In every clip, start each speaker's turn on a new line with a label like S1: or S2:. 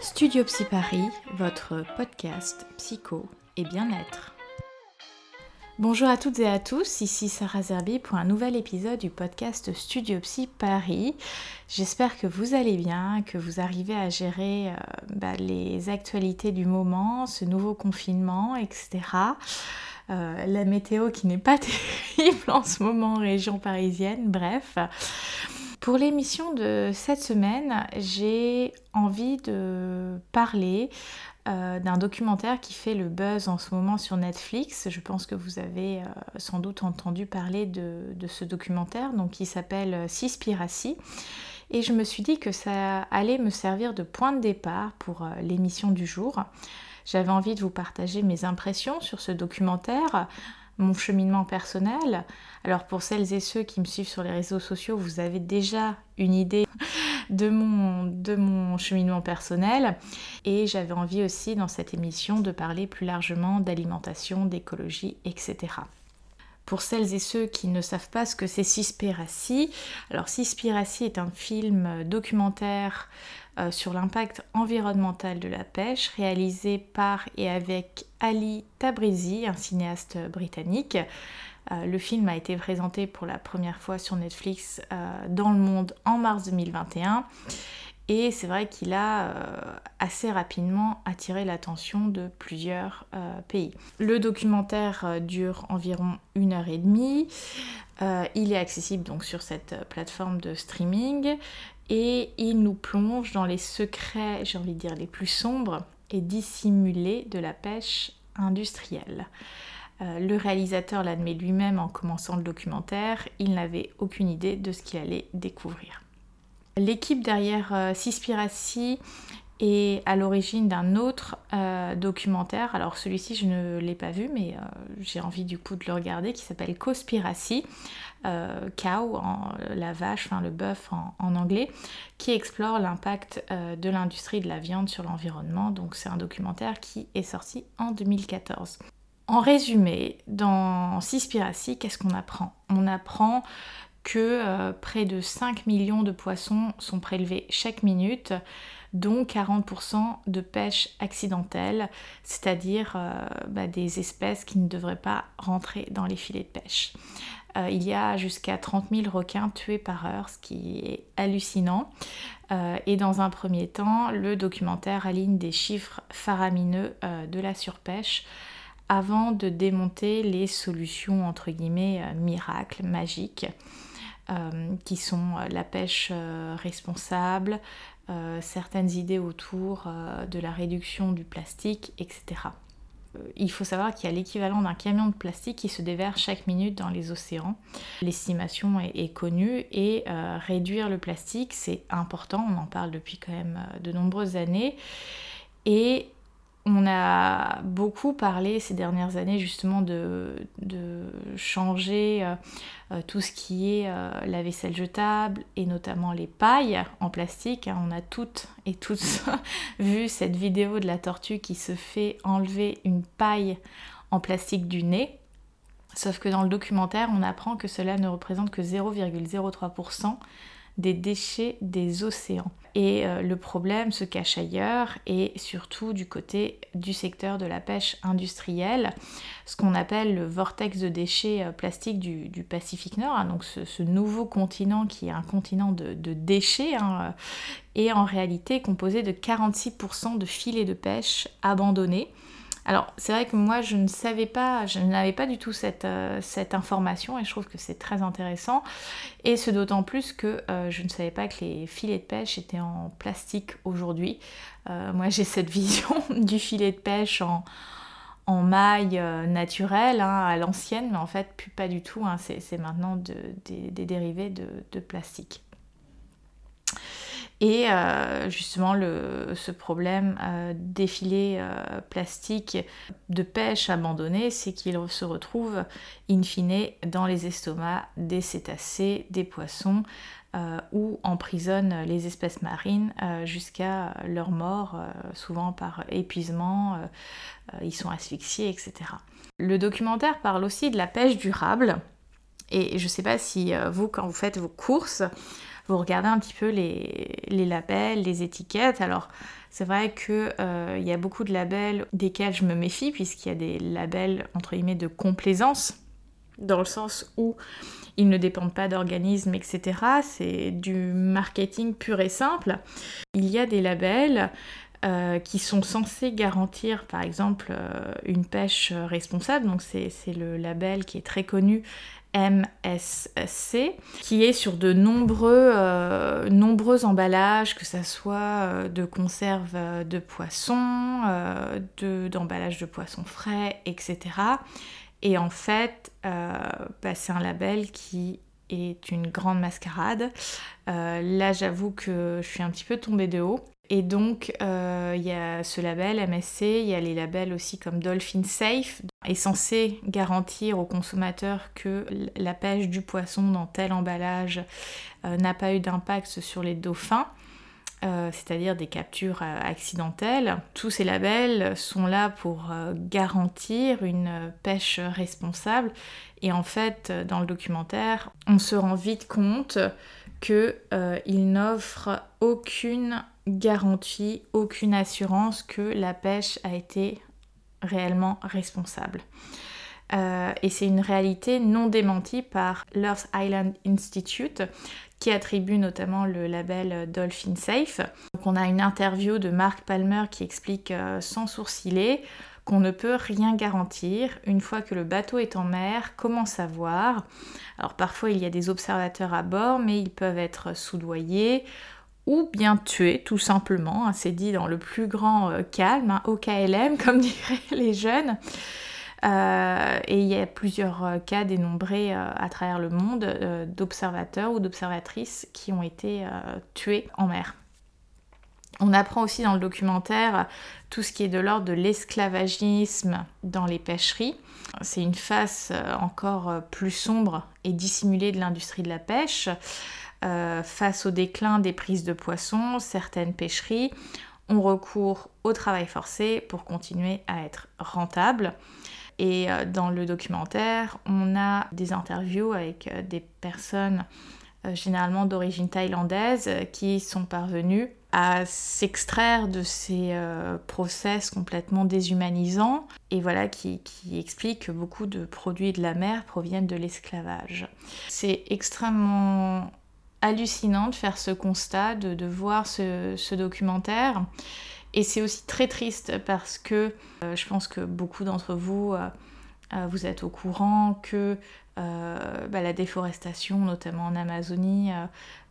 S1: Studio Psy Paris, votre podcast psycho et bien-être. Bonjour à toutes et à tous, ici Sarah Zerbi pour un nouvel épisode du podcast Studio Psy Paris. J'espère que vous allez bien, que vous arrivez à gérer euh, bah, les actualités du moment, ce nouveau confinement, etc. Euh, la météo qui n'est pas terrible en ce moment en région parisienne, bref. Pour l'émission de cette semaine, j'ai envie de parler euh, d'un documentaire qui fait le buzz en ce moment sur Netflix. Je pense que vous avez euh, sans doute entendu parler de, ce documentaire, donc qui s'appelle euh, Cispiracy. Et je me suis dit que ça allait me servir de point de départ pour l'émission du jour. J'avais envie de vous partager mes impressions sur ce documentaire, mon cheminement personnel. Alors pour celles et ceux qui me suivent sur les réseaux sociaux, vous avez déjà une idée de mon, de mon cheminement personnel. Et j'avais envie aussi dans cette émission de parler plus largement d'alimentation, d'écologie, etc. Pour celles et ceux qui ne savent pas ce que c'est Cispiracy, alors Cispiracy est un film documentaire euh, sur l'impact environnemental de la pêche, réalisé par et avec Ali Tabrizi, un cinéaste britannique. Euh, le film a été présenté pour la première fois sur Netflix euh, dans le monde en mars 2021. Et c'est vrai qu'il a assez rapidement attiré l'attention de plusieurs pays. Le documentaire dure environ une heure et demie. il est accessible donc sur cette plateforme de streaming et il nous plonge dans les secrets, j'ai envie de dire, les plus sombres et dissimulés de la pêche industrielle. Euh, le réalisateur l'admet lui-même en commençant le documentaire, il n'avait aucune idée de ce qu'il allait découvrir. L'équipe derrière euh, Cispiracy est à l'origine d'un autre euh, documentaire. Alors celui-ci je ne l'ai pas vu mais j'ai envie du coup de le regarder qui s'appelle Cospiracy euh, cow, en, la vache, enfin le bœuf en, anglais, qui explore l'impact euh, de l'industrie de la viande sur l'environnement. Donc c'est un documentaire qui est sorti en 2014. En résumé, dans Cispiracy, qu'est-ce qu'on apprend? On apprend que euh, près de 5 millions de poissons sont prélevés chaque minute, dont 40% de pêche accidentelle, c'est-à-dire bah, des espèces qui ne devraient pas rentrer dans les filets de pêche. Euh, il y a jusqu'à 30 000 requins tués par heure, ce qui est hallucinant. Euh, et dans un premier temps, le documentaire aligne des chiffres faramineux euh, de la surpêche avant de démonter les solutions entre guillemets miracles, magiques, qui sont la pêche responsable, certaines idées autour de la réduction du plastique, etc. Euh, il faut savoir qu'il y a l'équivalent d'un camion de plastique qui se déverse chaque minute dans les océans. L'estimation est, connue et euh, réduire le plastique, c'est important, on en parle depuis quand même euh, de nombreuses années. Et on a beaucoup parlé ces dernières années justement de, changer euh, euh, tout ce qui est euh, la vaisselle jetable et notamment les pailles en plastique. Hein. On a toutes et tous vu cette vidéo de la tortue qui se fait enlever une paille en plastique du nez. Sauf que dans le documentaire, on apprend que cela ne représente que 0,03% des déchets des océans. Et euh, le problème se cache ailleurs et surtout du côté du secteur de la pêche industrielle, ce qu'on appelle le vortex de déchets euh, plastiques du, Pacifique Nord, hein, donc ce, nouveau continent qui est un continent de, déchets, hein, est en réalité composé de 46% de filets de pêche abandonnés alors c'est vrai que moi je ne savais pas, je n'avais pas du tout cette, euh, cette, information et je trouve que c'est très intéressant. Et ce d'autant plus que euh, je ne savais pas que les filets de pêche étaient en plastique aujourd'hui. Euh, moi j'ai cette vision du filet de pêche en, en maille naturelle hein, à l'ancienne, mais en fait plus pas du tout, hein. c'est maintenant des, dérivés de plastique. Et euh, justement, ce problème euh, des filets euh, plastiques de pêche abandonnés, c'est qu'il se retrouve in fine dans les estomacs des cétacés, des poissons, ou emprisonne les espèces marines jusqu'à leur mort, souvent par épuisement, ils sont asphyxiés, etc. Le documentaire parle aussi de la pêche durable. Et je ne sais pas si vous, quand vous faites vos courses, vous regardez un petit peu les, labels, les étiquettes. Alors, c'est vrai qu'il euh, y a beaucoup de labels desquels je me méfie, puisqu'il y a des labels, entre guillemets, de complaisance, dans le sens où ils ne dépendent pas d'organismes, etc. C'est du marketing pur et simple. Il y a des labels euh, qui sont censés garantir par exemple euh, une pêche responsable. Donc c'est le label qui est très connu MSC, qui est sur de nombreux, euh, nombreux emballages, que ce soit de conserve de poissons, d'emballage de, poissons frais, etc. Et en fait, bah, c'est un label qui est une grande mascarade. là, j'avoue que je suis un petit peu tombée de haut. Et donc, euh, il y a ce label MSC, il y a les labels aussi comme Dolphin Safe, est censé garantir aux consommateurs que la pêche du poisson dans tel emballage euh, n'a pas eu d'impact sur les dauphins. Euh, c'est-à-dire des captures accidentelles. Tous ces labels sont là pour garantir une pêche responsable et en fait dans le documentaire on se rend vite compte qu'ils n'offrent aucune garantie, aucune assurance que la pêche a été réellement responsable. Euh, et c'est une réalité non démentie par l'Earth Island Institute qui attribue notamment le label Dolphin Safe. Donc on a une interview de Mark Palmer qui explique euh, sans sourciller qu'on ne peut rien garantir une fois que le bateau est en mer, comment savoir? Alors parfois il y a des observateurs à bord mais ils peuvent être soudoyés ou bien tuer tout simplement. Hein, c'est dit dans le plus grand euh, calme, hein, au KLM comme diraient les jeunes. Euh, et il y a plusieurs euh, cas dénombrés à travers le monde d'observateurs ou d'observatrices qui ont été tués en mer. On apprend aussi dans le documentaire tout ce qui est de l'ordre de l'esclavagisme dans les pêcheries. C'est une face encore plus sombre et dissimulée de l'industrie de la pêche. Euh, face au déclin des prises de poissons, certaines pêcheries ont recours au travail forcé pour continuer à être rentables. Et euh, dans le documentaire, on a des interviews avec euh, des personnes généralement d'origine thaïlandaise qui sont parvenues à s'extraire de ces process complètement déshumanisants et voilà qui, qui explique que beaucoup de produits de la mer proviennent de l'esclavage. C'est extrêmement hallucinant de faire ce constat, de, voir ce, documentaire. Et c'est aussi très triste parce que euh, je pense que beaucoup d'entre vous, euh, euh, vous êtes au courant que bah, la déforestation, notamment en Amazonie,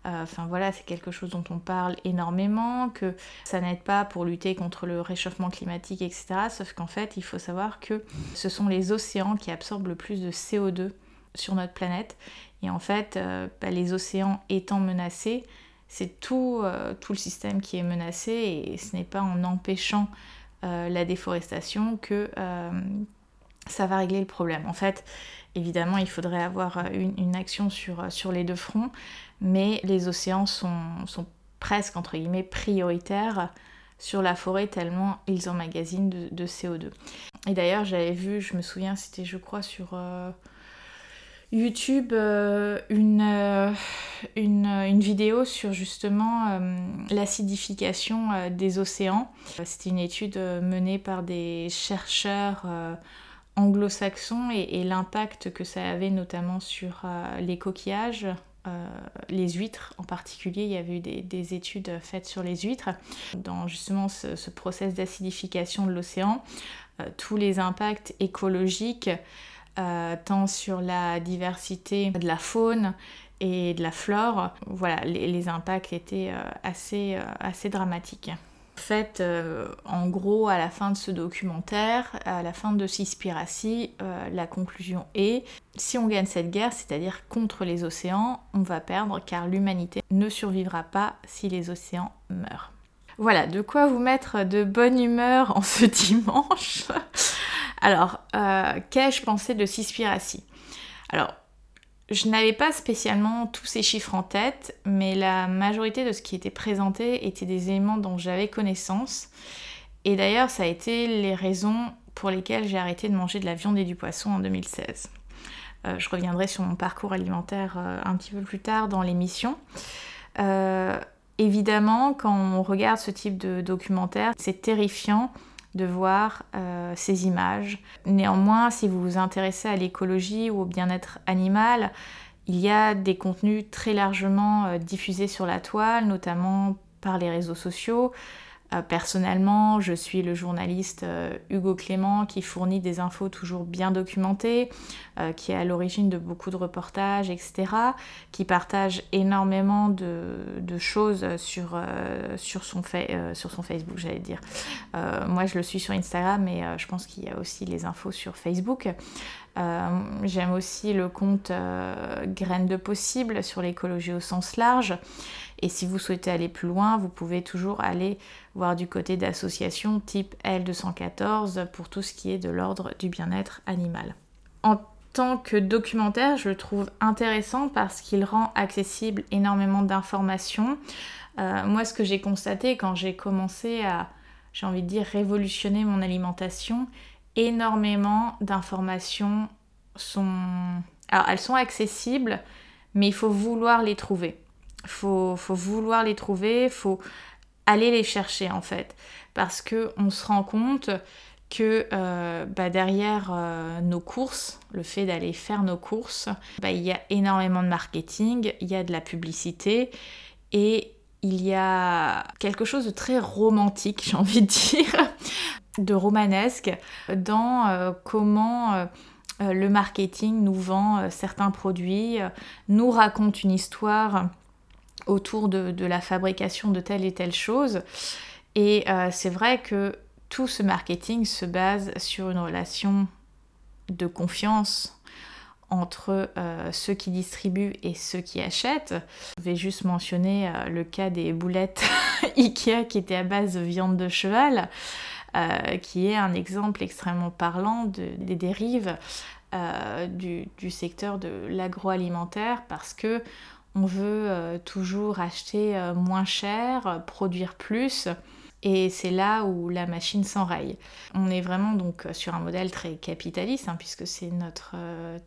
S1: enfin voilà, c'est quelque chose dont on parle énormément, que ça n'aide pas pour lutter contre le réchauffement climatique, etc. Sauf qu'en fait, il faut savoir que ce sont les océans qui absorbent le plus de CO2 sur notre planète et en fait, euh, bah, les océans étant menacés, c'est tout, euh, tout, le système qui est menacé et ce n'est pas en empêchant euh, la déforestation que ça va régler le problème. En fait, évidemment, il faudrait avoir une, action sur, sur, les deux fronts, mais les océans sont, sont, presque, entre guillemets, prioritaires sur la forêt tellement ils emmagasinent de, de CO2. Et d'ailleurs, j'avais vu, je me souviens, c'était je crois sur... YouTube euh, une, euh, une, une, vidéo sur justement euh, l'acidification des océans. C'était une étude menée par des chercheurs anglo-saxons et, l'impact que ça avait notamment sur les coquillages. les huîtres en particulier, il y avait eu des, études faites sur les huîtres. Dans justement ce, ce process d'acidification de l'océan, tous les impacts écologiques euh, tant sur la diversité de la faune et de la flore. Voilà, les, impacts étaient euh, assez, euh, assez dramatiques. En fait, en gros, à la fin de ce documentaire, à la fin de Cispiracy, la conclusion est si on gagne cette guerre, c'est-à-dire contre les océans, on va perdre car l'humanité ne survivra pas si les océans meurent. Voilà, de quoi vous mettre de bonne humeur en ce dimanche? Alors, euh, qu'ai-je pensé de Cispiracy Alors, je n'avais pas spécialement tous ces chiffres en tête, mais la majorité de ce qui était présenté était des éléments dont j'avais connaissance. Et d'ailleurs, ça a été les raisons pour lesquelles j'ai arrêté de manger de la viande et du poisson en 2016. Euh, je reviendrai sur mon parcours alimentaire euh, un petit peu plus tard dans l'émission. évidemment, quand on regarde ce type de documentaire, c'est terrifiant de voir ces images. Néanmoins, si vous vous intéressez à l'écologie ou au bien-être animal, il y a des contenus très largement diffusés sur la toile, notamment par les réseaux sociaux. Euh, personnellement, je suis le journaliste euh, Hugo Clément qui fournit des infos toujours bien documentées, euh, qui est à l'origine de beaucoup de reportages, etc., qui partage énormément de, choses sur, son Facebook, j'allais dire. moi, je le suis sur Instagram, mais je pense qu'il y a aussi les infos sur Facebook. J'aime aussi le compte Graines de Possible sur l'écologie au sens large. Et si vous souhaitez aller plus loin, vous pouvez toujours aller voir du côté d'associations type L214 pour tout ce qui est de l'ordre du bien-être animal. En tant que documentaire, je le trouve intéressant parce qu'il rend accessible énormément d'informations. Euh, moi, ce que j'ai constaté quand j'ai commencé à, j'ai envie de dire, révolutionner mon alimentation, énormément d'informations sont... Alors, elles sont accessibles, mais il faut vouloir les trouver. Faut, faut, vouloir les trouver, faut aller les chercher en fait. Parce qu'on se rend compte que euh, bah, derrière euh, nos courses, le fait d'aller faire nos courses, bah, il y a énormément de marketing, il y a de la publicité et il y a quelque chose de très romantique, j'ai envie de dire, de romanesque dans euh, comment le marketing nous vend certains produits, nous raconte une histoire autour de, la fabrication de telle et telle chose. Et euh, c'est vrai que tout ce marketing se base sur une relation de confiance entre euh, ceux qui distribuent et ceux qui achètent. Je vais juste mentionner euh, le cas des boulettes Ikea qui étaient à base de viande de cheval, qui est un exemple extrêmement parlant des dérives du, du, secteur de l'agroalimentaire parce que on veut euh, toujours acheter euh, moins cher, produire plus. Et c'est là où la machine s'enraye. On est vraiment donc sur un modèle très capitaliste, hein, puisque c'est notre euh,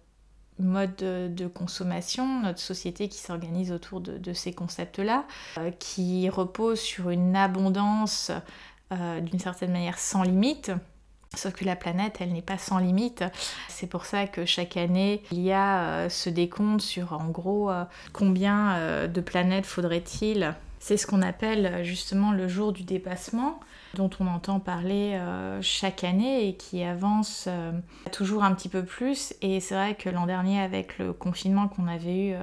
S1: mode de, consommation, notre société qui s'organise autour de, ces concepts-là, qui repose sur une abondance d'une certaine manière sans limite. Sauf que la planète, elle n'est pas sans limite. C'est pour ça que chaque année, il y a euh, ce décompte sur en gros euh, combien euh, de planètes faudrait-il. C'est ce qu'on appelle justement le jour du dépassement, dont on entend parler chaque année et qui avance toujours un petit peu plus. Et c'est vrai que l'an dernier, avec le confinement qu'on avait eu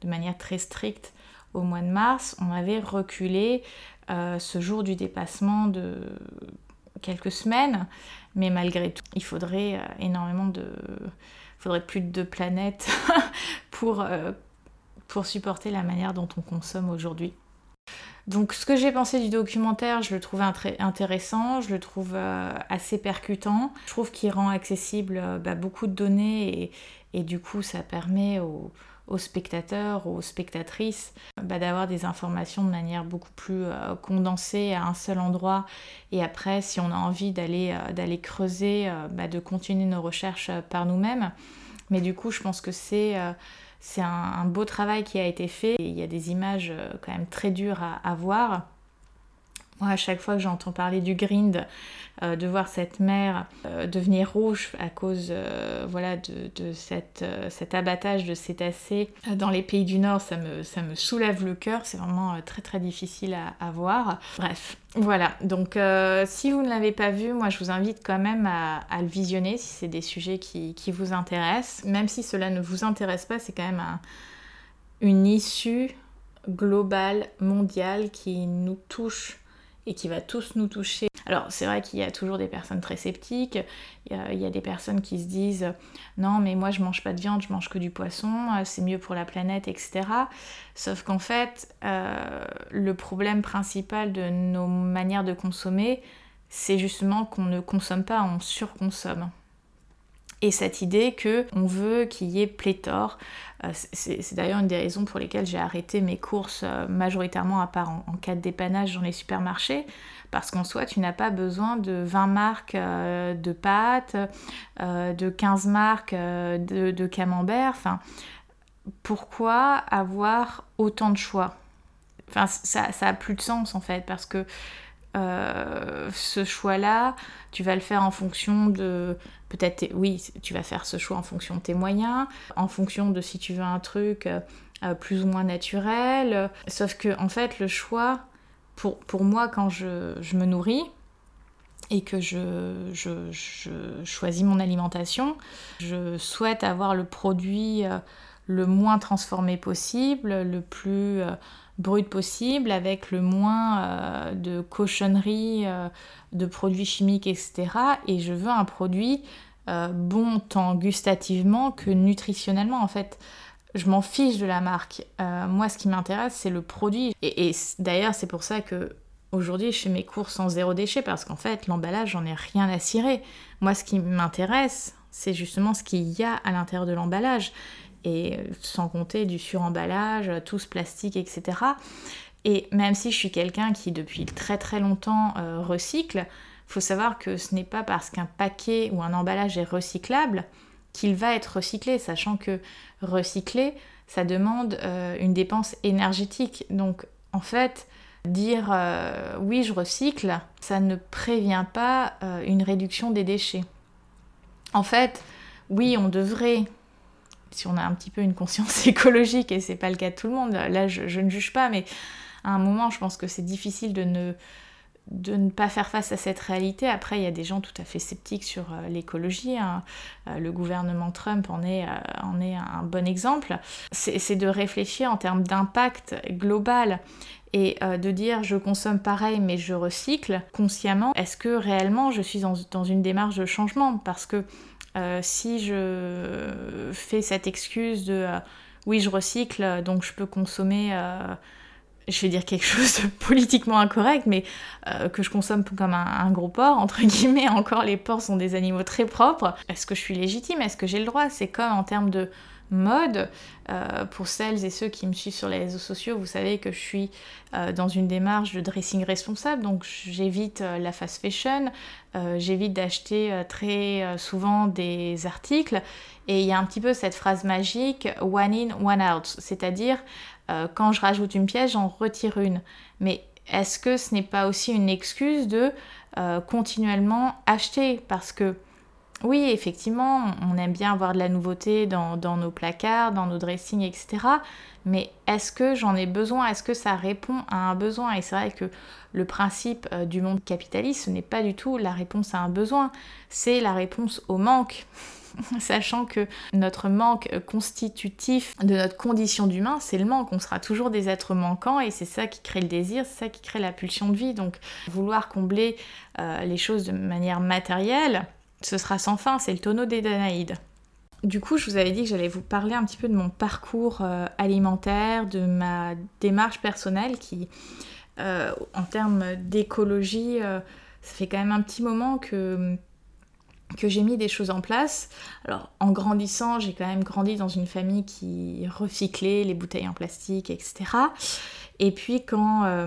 S1: de manière très stricte au mois de mars, on avait reculé ce jour du dépassement de quelques semaines, mais malgré tout, il faudrait euh, énormément de... Il faudrait plus de deux planètes pour, euh, pour supporter la manière dont on consomme aujourd'hui. Donc ce que j'ai pensé du documentaire, je le trouve intéressant, je le trouve euh, assez percutant. Je trouve qu'il rend accessible bah, beaucoup de données et, et, du coup ça permet aux, aux spectateurs, aux spectatrices, bah, d'avoir des informations de manière beaucoup plus euh, condensée à un seul endroit. Et après, si on a envie d'aller euh, creuser, euh, bah, de continuer nos recherches par nous-mêmes. Mais du coup, je pense que c'est un, beau travail qui a été fait. il y a des images quand même très dures à voir. Moi, à chaque fois que j'entends parler du grind, euh, de voir cette mer euh, devenir rouge à cause euh, voilà, de, cette, cet abattage de cétacés dans les pays du Nord, ça me, ça me soulève le cœur. C'est vraiment très très difficile à, à, voir. Bref, voilà. Donc, si vous ne l'avez pas vu, moi, je vous invite quand même à, à le visionner si c'est des sujets qui, qui, vous intéressent. Même si cela ne vous intéresse pas, c'est quand même un, une issue globale, mondiale, qui nous touche et qui va tous nous toucher. Alors c'est vrai qu'il y a toujours des personnes très sceptiques, il y, a, des personnes qui se disent non mais moi je mange pas de viande, je mange que du poisson, c'est mieux pour la planète, etc. Sauf qu'en fait euh, le problème principal de nos manières de consommer, c'est justement qu'on ne consomme pas, on surconsomme et cette idée que on veut qu'il y ait pléthore. Euh, c'est d'ailleurs une des raisons pour lesquelles j'ai arrêté mes courses euh, majoritairement à part en, cas de dépannage dans les supermarchés, parce qu'en soi tu n'as pas besoin de 20 marques euh, de pâtes, de 15 marques de, camembert. Pourquoi avoir autant de choix? Ça, ça a plus de sens en fait, parce que ce choix-là, tu vas le faire en fonction de peut-être oui, tu vas faire ce choix en fonction de tes moyens, en fonction de si tu veux un truc euh, plus ou moins naturel. Sauf que en fait, le choix pour, pour moi quand je, je me nourris et que je, je, je, choisis mon alimentation, je souhaite avoir le produit euh, le moins transformé possible, le plus brut possible, avec le moins euh, de cochonneries, euh, de produits chimiques, etc. Et je veux un produit euh, bon tant gustativement que nutritionnellement en fait. Je m'en fiche de la marque. moi, ce qui m'intéresse, c'est le produit. Et, d'ailleurs, c'est pour ça que aujourd'hui, je fais mes courses en zéro déchet parce qu'en fait, l'emballage, j'en ai rien à cirer. Moi, ce qui m'intéresse, c'est justement ce qu'il y a à l'intérieur de l'emballage et sans compter du suremballage, tout ce plastique, etc. Et même si je suis quelqu'un qui depuis très très longtemps euh, recycle, faut savoir que ce n'est pas parce qu'un paquet ou un emballage est recyclable qu'il va être recyclé, sachant que recycler, ça demande euh, une dépense énergétique. Donc en fait, dire euh, oui je recycle, ça ne prévient pas une réduction des déchets. En fait, oui, on devrait si on a un petit peu une conscience écologique, et c'est pas le cas de tout le monde, là je, ne juge pas, mais à un moment je pense que c'est difficile de ne, de ne pas faire face à cette réalité. Après, il y a des gens tout à fait sceptiques sur euh, l'écologie. Hein. Euh, le gouvernement Trump en est, euh, en est un bon exemple. C'est de réfléchir en termes d'impact global et de dire je consomme pareil mais je recycle consciemment. Est-ce que réellement je suis dans, dans une démarche de changement? Parce que si je fais cette excuse de oui, je recycle, donc je peux consommer, je vais dire quelque chose de politiquement incorrect, mais que je consomme comme un, gros porc, entre guillemets, encore les porcs sont des animaux très propres. Est-ce que je suis légitime? Est-ce que j'ai le droit? C'est comme en termes de mode. Euh, pour celles et ceux qui me suivent sur les réseaux sociaux, vous savez que je suis euh, dans une démarche de dressing responsable, donc j'évite euh, la fast fashion, j'évite d'acheter très souvent des articles, et il y a un petit peu cette phrase magique one in, one out, c'est-à-dire quand je rajoute une pièce, j'en retire une. Mais est-ce que ce n'est pas aussi une excuse de continuellement acheter? Parce que oui, effectivement, on aime bien avoir de la nouveauté dans, nos placards, dans nos dressings, etc. Mais est-ce que j'en ai besoin? Est-ce que ça répond à un besoin? Et c'est vrai que le principe euh, du monde capitaliste, ce n'est pas du tout la réponse à un besoin, c'est la réponse au manque. Sachant que notre manque constitutif de notre condition d'humain, c'est le manque. On sera toujours des êtres manquants et c'est ça qui crée le désir, c'est ça qui crée la pulsion de vie. Donc vouloir combler euh, les choses de manière matérielle, ce sera sans fin, c'est le tonneau des Danaïdes. Du coup, je vous avais dit que j'allais vous parler un petit peu de mon parcours euh, alimentaire, de ma démarche personnelle qui, euh, en termes d'écologie, euh, ça fait quand même un petit moment que, que j'ai mis des choses en place. Alors, en grandissant, j'ai quand même grandi dans une famille qui recyclait les bouteilles en plastique, etc. Et puis quand, euh,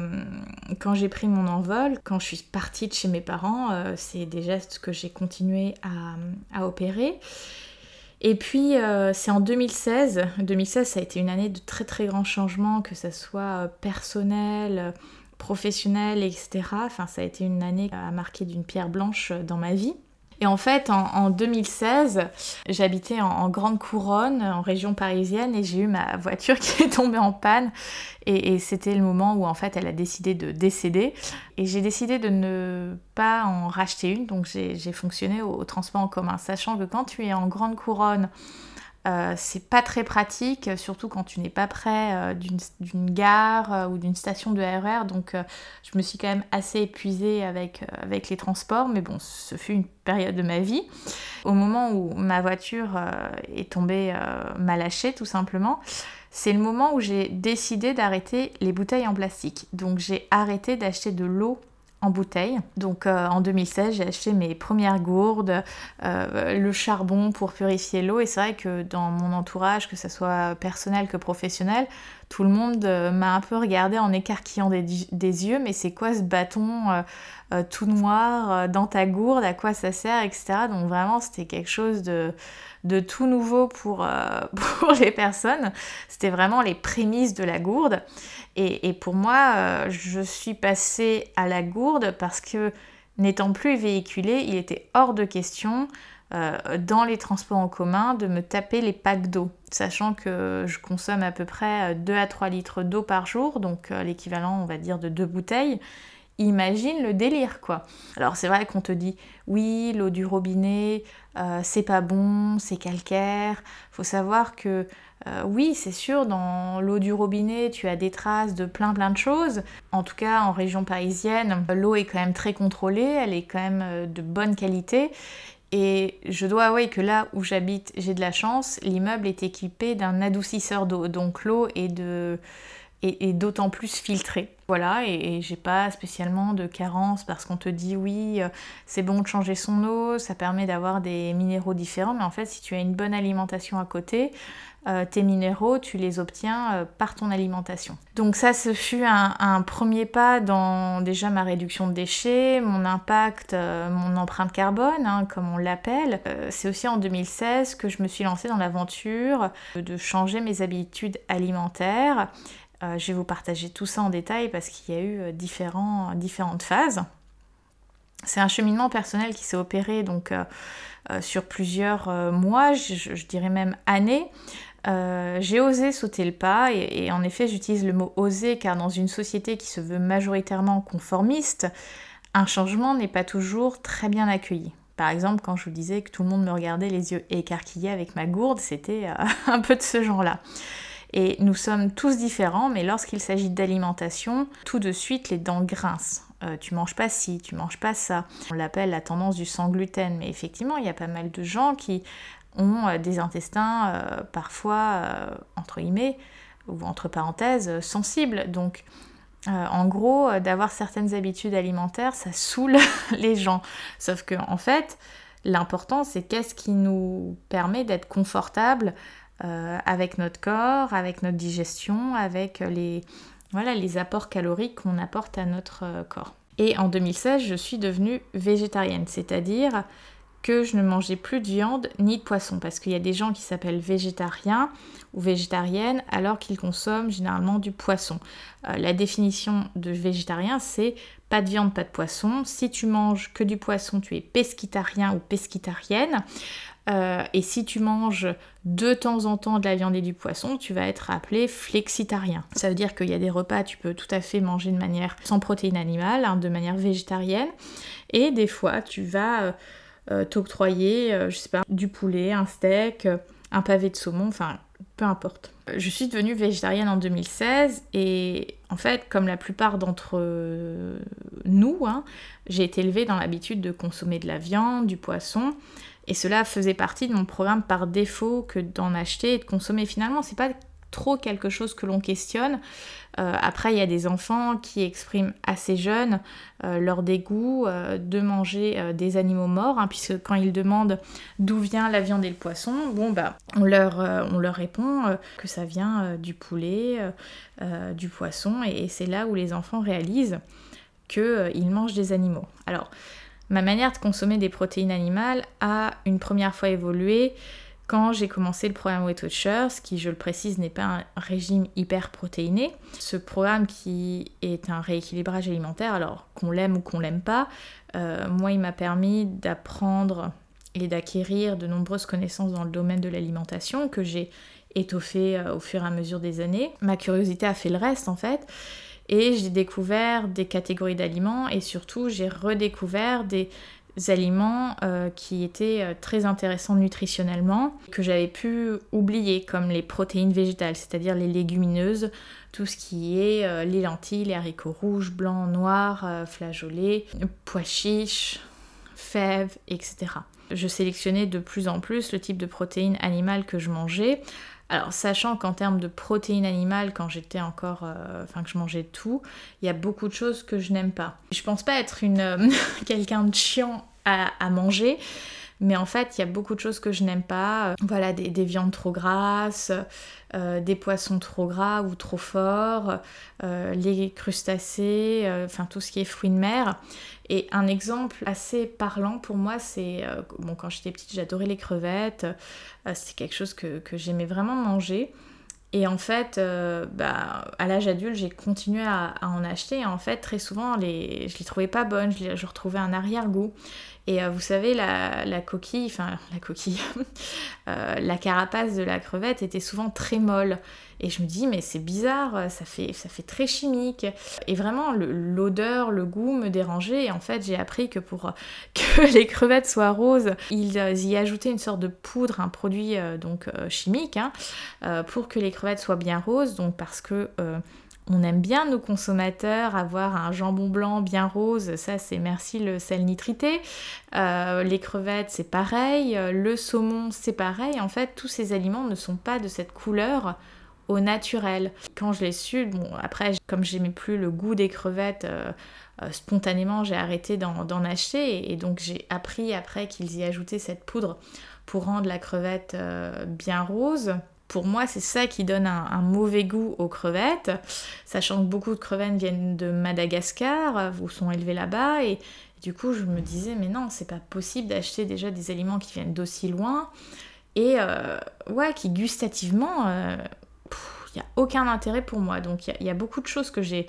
S1: quand j'ai pris mon envol, quand je suis partie de chez mes parents, euh, c'est des gestes que j'ai continué à, opérer. Et puis euh, c'est en 2016, 2016 ça a été une année de très très grands changements, que ce soit personnel, professionnel, etc. Enfin ça a été une année à marquer d'une pierre blanche dans ma vie. Et en fait, en, 2016, j'habitais en, Grande Couronne, en région parisienne, et j'ai eu ma voiture qui est tombée en panne. Et, c'était le moment où en fait elle a décidé de décéder. Et j'ai décidé de ne pas en racheter une, donc j'ai fonctionné au, transport en commun, sachant que quand tu es en Grande Couronne, euh, c'est pas très pratique, surtout quand tu n'es pas près euh, d'une gare euh, ou d'une station de RER. Donc je me suis quand même assez épuisée avec, avec les transports, mais bon, ce fut une période de ma vie. Au moment où ma voiture est tombée mal lâchée, tout simplement, c'est le moment où j'ai décidé d'arrêter les bouteilles en plastique. Donc j'ai arrêté d'acheter de l'eau en bouteille. Donc euh, en 2016, j'ai acheté mes premières gourdes, euh, le charbon pour purifier l'eau. Et c'est vrai que dans mon entourage, que ce soit personnel que professionnel, Tout le monde m'a un peu regardé en écarquillant des, yeux, mais c'est quoi ce bâton tout noir dans ta gourde, à quoi ça sert, etc. Donc vraiment, c'était quelque chose de, tout nouveau pour, pour les personnes. C'était vraiment les prémices de la gourde. Et, pour moi, je suis passée à la gourde parce que n'étant plus véhiculée, il était hors de question euh, dans les transports en commun de me taper les packs d'eau, sachant que je consomme à peu près 2 à 3 litres d'eau par jour, donc euh, l'équivalent on va dire de deux bouteilles. Imagine le délire quoi. Alors c'est vrai qu'on te dit oui l'eau du robinet euh, c'est pas bon, c'est calcaire. Faut savoir que oui, c'est sûr, dans l'eau du robinet, tu as des traces de plein plein de choses. En tout cas, en région parisienne, l'eau est quand même très contrôlée, elle est quand même de bonne qualité. Et je dois avouer que là où j'habite, j'ai de la chance, l'immeuble est équipé d'un adoucisseur d'eau, donc l'eau est et, d'autant plus filtrée. Voilà, et, j'ai pas spécialement de carence parce qu'on te dit oui, euh, c'est bon de changer son eau, ça permet d'avoir des minéraux différents, mais en fait, si tu as une bonne alimentation à côté, euh, tes minéraux, tu les obtiens euh, par ton alimentation. Donc ça, ce fut un, premier pas dans déjà ma réduction de déchets, mon impact, mon empreinte carbone, hein, comme on l'appelle. c'est aussi en 2016 que je me suis lancée dans l'aventure de changer mes habitudes alimentaires euh, je vais vous partager tout ça en détail parce qu'il y a eu euh, différentes phases. C'est un cheminement personnel qui s'est opéré donc euh, sur plusieurs mois, je, dirais même années. J'ai osé sauter le pas et, en effet j'utilise le mot oser car dans une société qui se veut majoritairement conformiste, un changement n'est pas toujours très bien accueilli. Par exemple, quand je vous disais que tout le monde me regardait les yeux écarquillés avec ma gourde, c'était un peu de ce genre-là. Et nous sommes tous différents, mais lorsqu'il s'agit d'alimentation, tout de suite les dents grincent. Euh, tu manges pas ci, tu manges pas ça. On l'appelle la tendance du sans gluten, mais effectivement, il y a pas mal de gens qui ont euh, des intestins euh, parfois, entre guillemets, ou entre parenthèses, sensibles. Donc, en gros, d'avoir certaines habitudes alimentaires, ça saoule les gens. Sauf que, en fait, l'important, c'est qu'est-ce qui nous permet d'être confortable euh, avec notre corps, avec notre digestion, avec les, voilà, les apports caloriques qu'on apporte à notre euh, corps. Et en 2016, je suis devenue végétarienne, c'est-à-dire que je ne mangeais plus de viande ni de poisson, parce qu'il y a des gens qui s'appellent végétariens ou végétariennes alors qu'ils consomment généralement du poisson. Euh, la définition de végétarien, c'est pas de viande, pas de poisson. Si tu manges que du poisson, tu es pesquitarien ou pesquitarienne. Euh, et si tu manges de temps en temps de la viande et du poisson, tu vas être appelé flexitarien. Ça veut dire qu'il y a des repas, tu peux tout à fait manger de manière sans protéines animales, hein, de manière végétarienne. Et des fois, tu vas euh, t'octroyer, je sais pas, du poulet, un steak, un pavé de saumon, enfin, peu importe. Je suis devenue végétarienne en 2016 et en fait, comme la plupart d'entre nous, hein, j'ai été élevée dans l'habitude de consommer de la viande, du poisson. Et cela faisait partie de mon programme par défaut que d'en acheter et de consommer. Finalement, c'est pas trop quelque chose que l'on questionne. Euh, après, il y a des enfants qui expriment assez jeunes euh, leur dégoût euh, de manger des animaux morts, hein, puisque quand ils demandent d'où vient la viande et le poisson, bah on leur, on leur répond que ça vient du poulet, du poisson, et, et c'est là où les enfants réalisent qu'ils mangent des animaux. Alors, Ma manière de consommer des protéines animales a une première fois évolué quand j'ai commencé le programme Weight Watchers, qui, je le précise, n'est pas un régime hyper protéiné. Ce programme qui est un rééquilibrage alimentaire, alors qu'on l'aime ou qu'on l'aime pas, euh, moi, il m'a permis d'apprendre et d'acquérir de nombreuses connaissances dans le domaine de l'alimentation que j'ai étoffé euh, au fur et à mesure des années. Ma curiosité a fait le reste, en fait. Et j'ai découvert des catégories d'aliments et surtout j'ai redécouvert des aliments euh, qui étaient euh, très intéressants nutritionnellement, que j'avais pu oublier, comme les protéines végétales, c'est-à-dire les légumineuses, tout ce qui est euh, les lentilles, les haricots rouges, blancs, noirs, flageolets, pois chiches, fèves, etc. Je sélectionnais de plus en plus le type de protéines animales que je mangeais alors, sachant qu'en termes de protéines animales, quand j'étais encore. Enfin, que je mangeais tout, il y a beaucoup de choses que je n'aime pas. Je pense pas être une quelqu'un de chiant à, manger, Mais en fait, il y a beaucoup de choses que je n'aime pas. Voilà, des, viandes trop grasses, des poissons trop gras ou trop forts, les crustacés, enfin tout ce qui est fruits de mer. Et un exemple assez parlant pour moi, c'est bon, quand j'étais petite, j'adorais les crevettes. c'est quelque chose que j'aimais vraiment manger. Et en fait, euh, bah, à l'âge adulte, j'ai continué à, en acheter. Et en fait, très souvent, les, je les trouvais pas bonnes, je, je retrouvais un arrière-goût. Et euh, vous savez, la, coquille, enfin la coquille, euh, la carapace de la crevette était souvent très molle. Et je me dis, mais c'est bizarre, ça fait, ça fait très chimique. Et vraiment, l'odeur, le, goût me dérangeait. Et en fait, j'ai appris que pour que les crevettes soient roses, ils y ajoutaient une sorte de poudre, un produit donc chimique, hein, pour que les crevettes soient bien roses. Donc parce que on aime bien nos consommateurs avoir un jambon blanc bien rose, ça c'est merci le sel nitrité. Euh, les crevettes c'est pareil, euh, le saumon c'est pareil. En fait, tous ces aliments ne sont pas de cette couleur au naturel. Quand je l'ai su, bon après comme j'aimais plus le goût des crevettes, euh, spontanément j'ai arrêté d'en acheter et, donc j'ai appris après qu'ils y ajoutaient cette poudre pour rendre la crevette bien rose pour moi, c'est ça qui donne un, mauvais goût aux crevettes, sachant que beaucoup de crevettes viennent de Madagascar, ou sont élevées là-bas, et, du coup, je me disais, mais non, c'est pas possible d'acheter déjà des aliments qui viennent d'aussi loin, et euh, ouais, qui gustativement, il n'y a aucun intérêt pour moi. Donc, il y, a beaucoup de choses que j'ai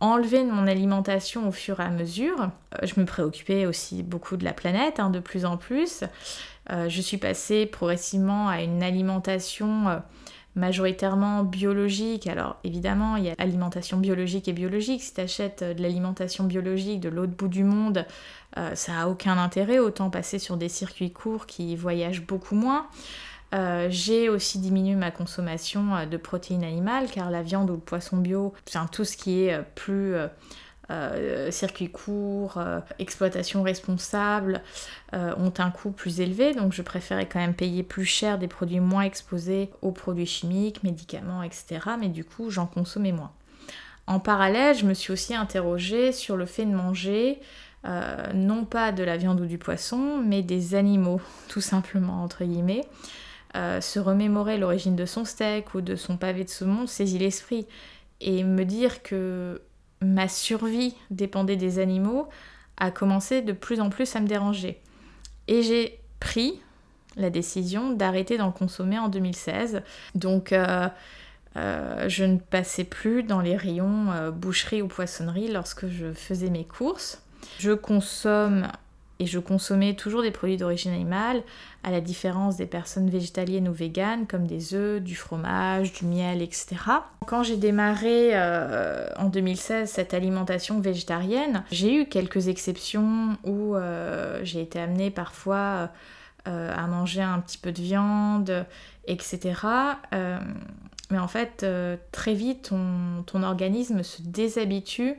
S1: enlevées de mon alimentation au fur et à mesure. Euh, je me préoccupais aussi beaucoup de la planète, hein, de plus en plus. Euh, je suis passée progressivement à une alimentation euh, majoritairement biologique. Alors évidemment, il y a alimentation biologique et biologique. Si tu achètes de l'alimentation biologique de l'autre bout du monde, ça n'a aucun intérêt. Autant passer sur des circuits courts qui voyagent beaucoup moins. J'ai aussi diminué ma consommation de protéines animales car la viande ou le poisson bio, tout ce qui est plus euh, circuits courts, euh, exploitation responsable euh, ont un coût plus élevé, donc je préférais quand même payer plus cher des produits moins exposés aux produits chimiques, médicaments, etc. Mais du coup, j'en consommais moins. En parallèle, je me suis aussi interrogée sur le fait de manger non pas de la viande ou du poisson, mais des animaux, tout simplement, entre guillemets. Se remémorer l'origine de son steak ou de son pavé de saumon saisit l'esprit. Et me dire que ma survie dépendait des animaux a commencé de plus en plus à me déranger. Et j'ai pris la décision d'arrêter d'en consommer en 2016. Donc euh, euh, je ne passais plus dans les rayons euh, boucherie ou poissonnerie lorsque je faisais mes courses. Je consomme et je consommais toujours des produits d'origine animale, à la différence des personnes végétaliennes ou véganes, comme des œufs, du fromage, du miel, etc. Quand j'ai démarré euh, en 2016 cette alimentation végétarienne, j'ai eu quelques exceptions où euh, j'ai été amenée parfois euh, à manger un petit peu de viande, etc. mais en fait, très vite, ton organisme se déshabitue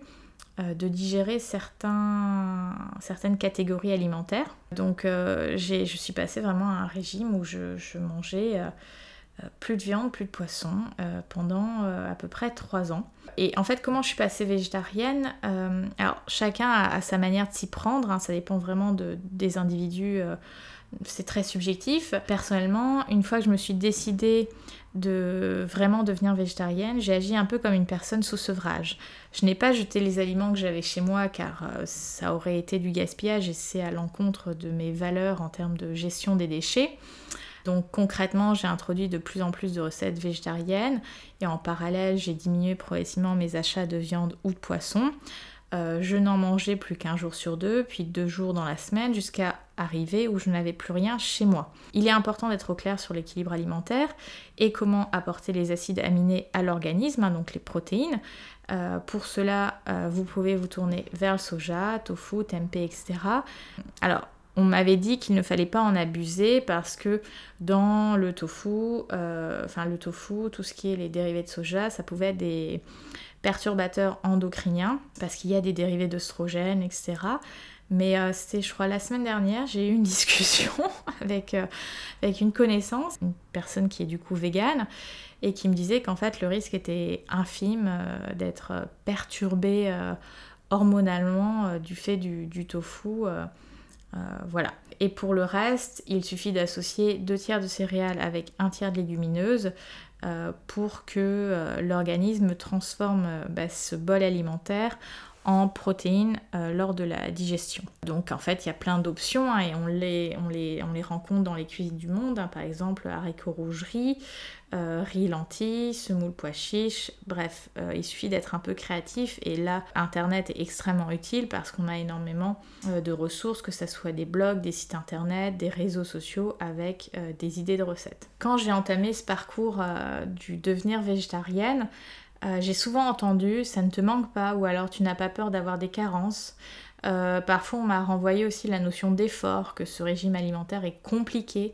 S1: de digérer certaines catégories alimentaires. Donc euh, je suis passée vraiment à un régime où je, mangeais euh, plus de viande, plus de poisson pendant à peu près trois ans. Et en fait, comment je suis passée végétarienne Alors chacun a, sa manière de s'y prendre, hein, ça dépend vraiment de, des individus c'est très subjectif. Personnellement, une fois que je me suis décidée de vraiment devenir végétarienne, j'ai agi un peu comme une personne sous sevrage. Je n'ai pas jeté les aliments que j'avais chez moi car euh, ça aurait été du gaspillage et c'est à l'encontre de mes valeurs en termes de gestion des déchets. Donc concrètement, j'ai introduit de plus en plus de recettes végétariennes et en parallèle, j'ai diminué progressivement mes achats de viande ou de poisson. Euh, je n'en mangeais plus qu'un jour sur deux, puis deux jours dans la semaine, jusqu'à arriver où je n'avais plus rien chez moi. Il est important d'être au clair sur l'équilibre alimentaire et comment apporter les acides aminés à l'organisme, hein, donc les protéines. Euh, pour cela, euh, vous pouvez vous tourner vers le soja, tofu, tempeh, etc. Alors, on m'avait dit qu'il ne fallait pas en abuser parce que dans le tofu, enfin le tofu, tout ce qui est les dérivés de soja, ça pouvait être des perturbateurs endocriniens, parce qu'il y a des dérivés d'oestrogènes, etc. Mais euh, c'était, je crois, la semaine dernière, j'ai eu une discussion avec, euh, avec une connaissance, une personne qui est du coup végane, et qui me disait qu'en fait le risque était infime euh, d'être perturbé hormonalement du fait du tofu voilà. Et pour le reste, il suffit d'associer deux tiers de céréales avec un tiers de légumineuses pour que l'organisme transforme bah, ce bol alimentaire en protéines euh, lors de la digestion. Donc en fait, il y a plein d'options hein, et on les, on, les, on les rencontre dans les cuisines du monde, hein. par exemple haricots rouges riz, euh, riz lentilles, semoule pois chiche, bref, euh, il suffit d'être un peu créatif et là, Internet est extrêmement utile parce qu'on a énormément de ressources, que ce soit des blogs, des sites Internet, des réseaux sociaux avec des idées de recettes. Quand j'ai entamé ce parcours du devenir végétarienne, euh, j'ai souvent entendu ça ne te manque pas ou alors tu n'as pas peur d'avoir des carences. Euh, parfois on m'a renvoyé aussi la notion d'effort, que ce régime alimentaire est compliqué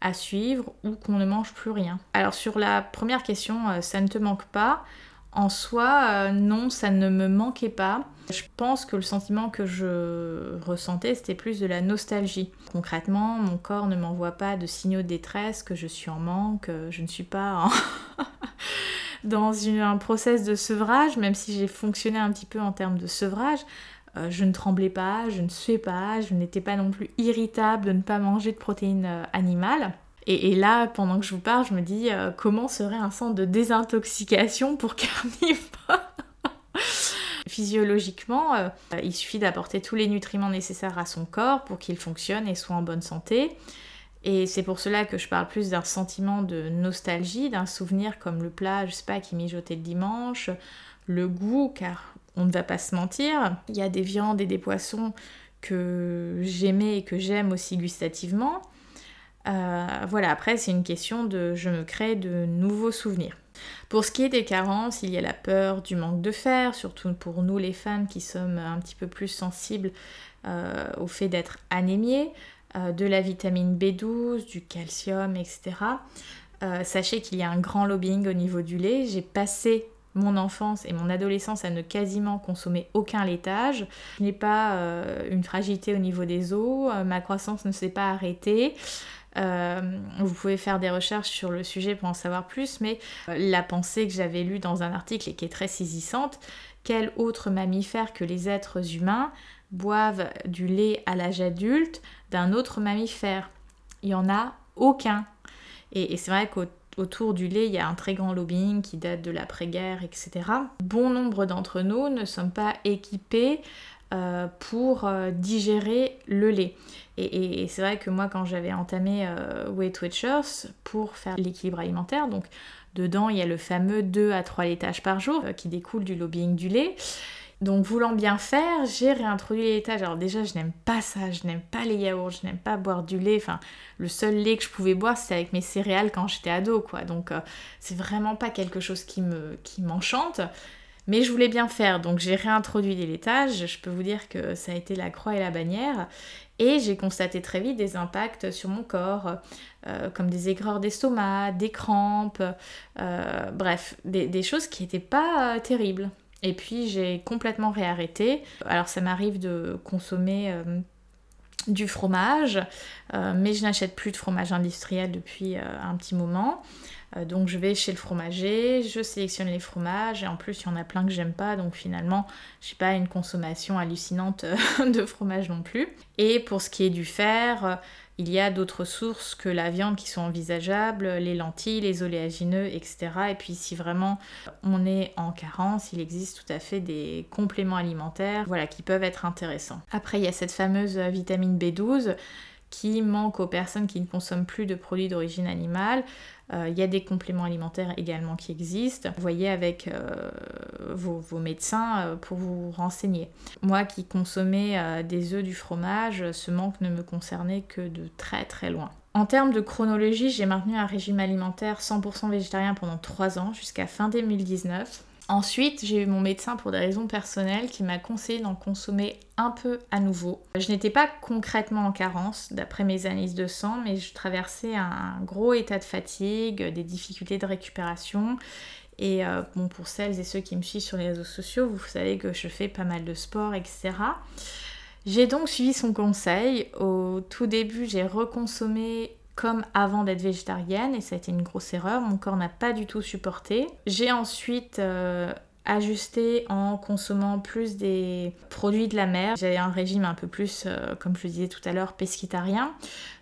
S1: à suivre ou qu'on ne mange plus rien. Alors sur la première question, euh, ça ne te manque pas. En soi, non, ça ne me manquait pas. Je pense que le sentiment que je ressentais, c'était plus de la nostalgie. Concrètement, mon corps ne m'envoie pas de signaux de détresse, que je suis en manque, je ne suis pas en... dans un process de sevrage, même si j'ai fonctionné un petit peu en termes de sevrage, euh, je ne tremblais pas, je ne suais pas, je n'étais pas non plus irritable de ne pas manger de protéines euh, animales. Et, là, pendant que je vous parle, je me dis euh, comment serait un centre de désintoxication pour carnivores? Physiologiquement, il suffit d'apporter tous les nutriments nécessaires à son corps pour qu'il fonctionne et soit en bonne santé. Et c'est pour cela que je parle plus d'un sentiment de nostalgie, d'un souvenir comme le plat, je sais pas, qui mijotait le dimanche, le goût, car on ne va pas se mentir, il y a des viandes et des poissons que j'aimais et que j'aime aussi gustativement. Euh, voilà, après c'est une question de je me crée de nouveaux souvenirs. Pour ce qui est des carences, il y a la peur du manque de fer, surtout pour nous les femmes qui sommes un petit peu plus sensibles euh, au fait d'être anémiées. Euh, de la vitamine B12, du calcium, etc. Euh, sachez qu'il y a un grand lobbying au niveau du lait. J'ai passé mon enfance et mon adolescence à ne quasiment consommer aucun laitage. Je n'ai pas euh, une fragilité au niveau des os, ma croissance ne s'est pas arrêtée. vous pouvez faire des recherches sur le sujet pour en savoir plus, mais la pensée que j'avais lue dans un article et qui est très saisissante, quel autre mammifère que les êtres humains boivent du lait à l'âge adulte d'un autre mammifère. Il n'y en a aucun. Et, c'est vrai qu'autour du lait, il y a un très grand lobbying qui date de l'après-guerre, etc. Bon nombre d'entre nous ne sommes pas équipés euh, pour euh, digérer le lait. Et, c'est vrai que moi, quand j'avais entamé euh, Weight Watchers pour faire l'équilibre alimentaire, donc dedans il y a le fameux 2 à 3 laitages par jour qui découle du lobbying du lait. Donc voulant bien faire, j'ai réintroduit les laitages. Alors déjà, je n'aime pas ça, je n'aime pas les yaourts, je n'aime pas boire du lait. Enfin, le seul lait que je pouvais boire, c'était avec mes céréales quand j'étais ado, quoi. Donc euh, c'est vraiment pas quelque chose qui me qui m'enchante. Mais je voulais bien faire, donc j'ai réintroduit des laitages. Je peux vous dire que ça a été la croix et la bannière. Et j'ai constaté très vite des impacts sur mon corps, euh, comme des aigreurs d'estomac, des crampes, euh, bref, des, choses qui n'étaient pas terribles. Et puis j'ai complètement réarrêté. Alors ça m'arrive de consommer euh, du fromage, euh, mais je n'achète plus de fromage industriel depuis euh, un petit moment. Donc je vais chez le fromager, je sélectionne les fromages et en plus il y en a plein que j'aime pas donc finalement je n'ai pas une consommation hallucinante de fromage non plus. Et pour ce qui est du fer, il y a d'autres sources que la viande qui sont envisageables, les lentilles, les oléagineux, etc. Et puis si vraiment on est en carence, il existe tout à fait des compléments alimentaires voilà, qui peuvent être intéressants. Après, il y a cette fameuse vitamine B12 qui manque aux personnes qui ne consomment plus de produits d'origine animale. Euh, il y a des compléments alimentaires également qui existent. Voyez avec euh, vos, médecins euh, pour vous renseigner. Moi qui consommais des œufs, du fromage, ce manque ne me concernait que de très très loin. En termes de chronologie, j'ai maintenu un régime alimentaire 100% végétarien pendant 3 ans jusqu'à fin 2019. Ensuite, j'ai eu mon médecin pour des raisons personnelles qui m'a conseillé d'en consommer un peu à nouveau. Je n'étais pas concrètement en carence d'après mes analyses de sang, mais je traversais un gros état de fatigue, des difficultés de récupération. Et euh, bon, pour celles et ceux qui me suivent sur les réseaux sociaux, vous savez que je fais pas mal de sport, etc. J'ai donc suivi son conseil. Au tout début, j'ai reconsommé comme avant d'être végétarienne et ça a été une grosse erreur. Mon corps n'a pas du tout supporté. J'ai ensuite euh, ajusté en consommant plus des produits de la mer. J'avais un régime un peu plus, euh, comme je le disais tout à l'heure, pesquitarien.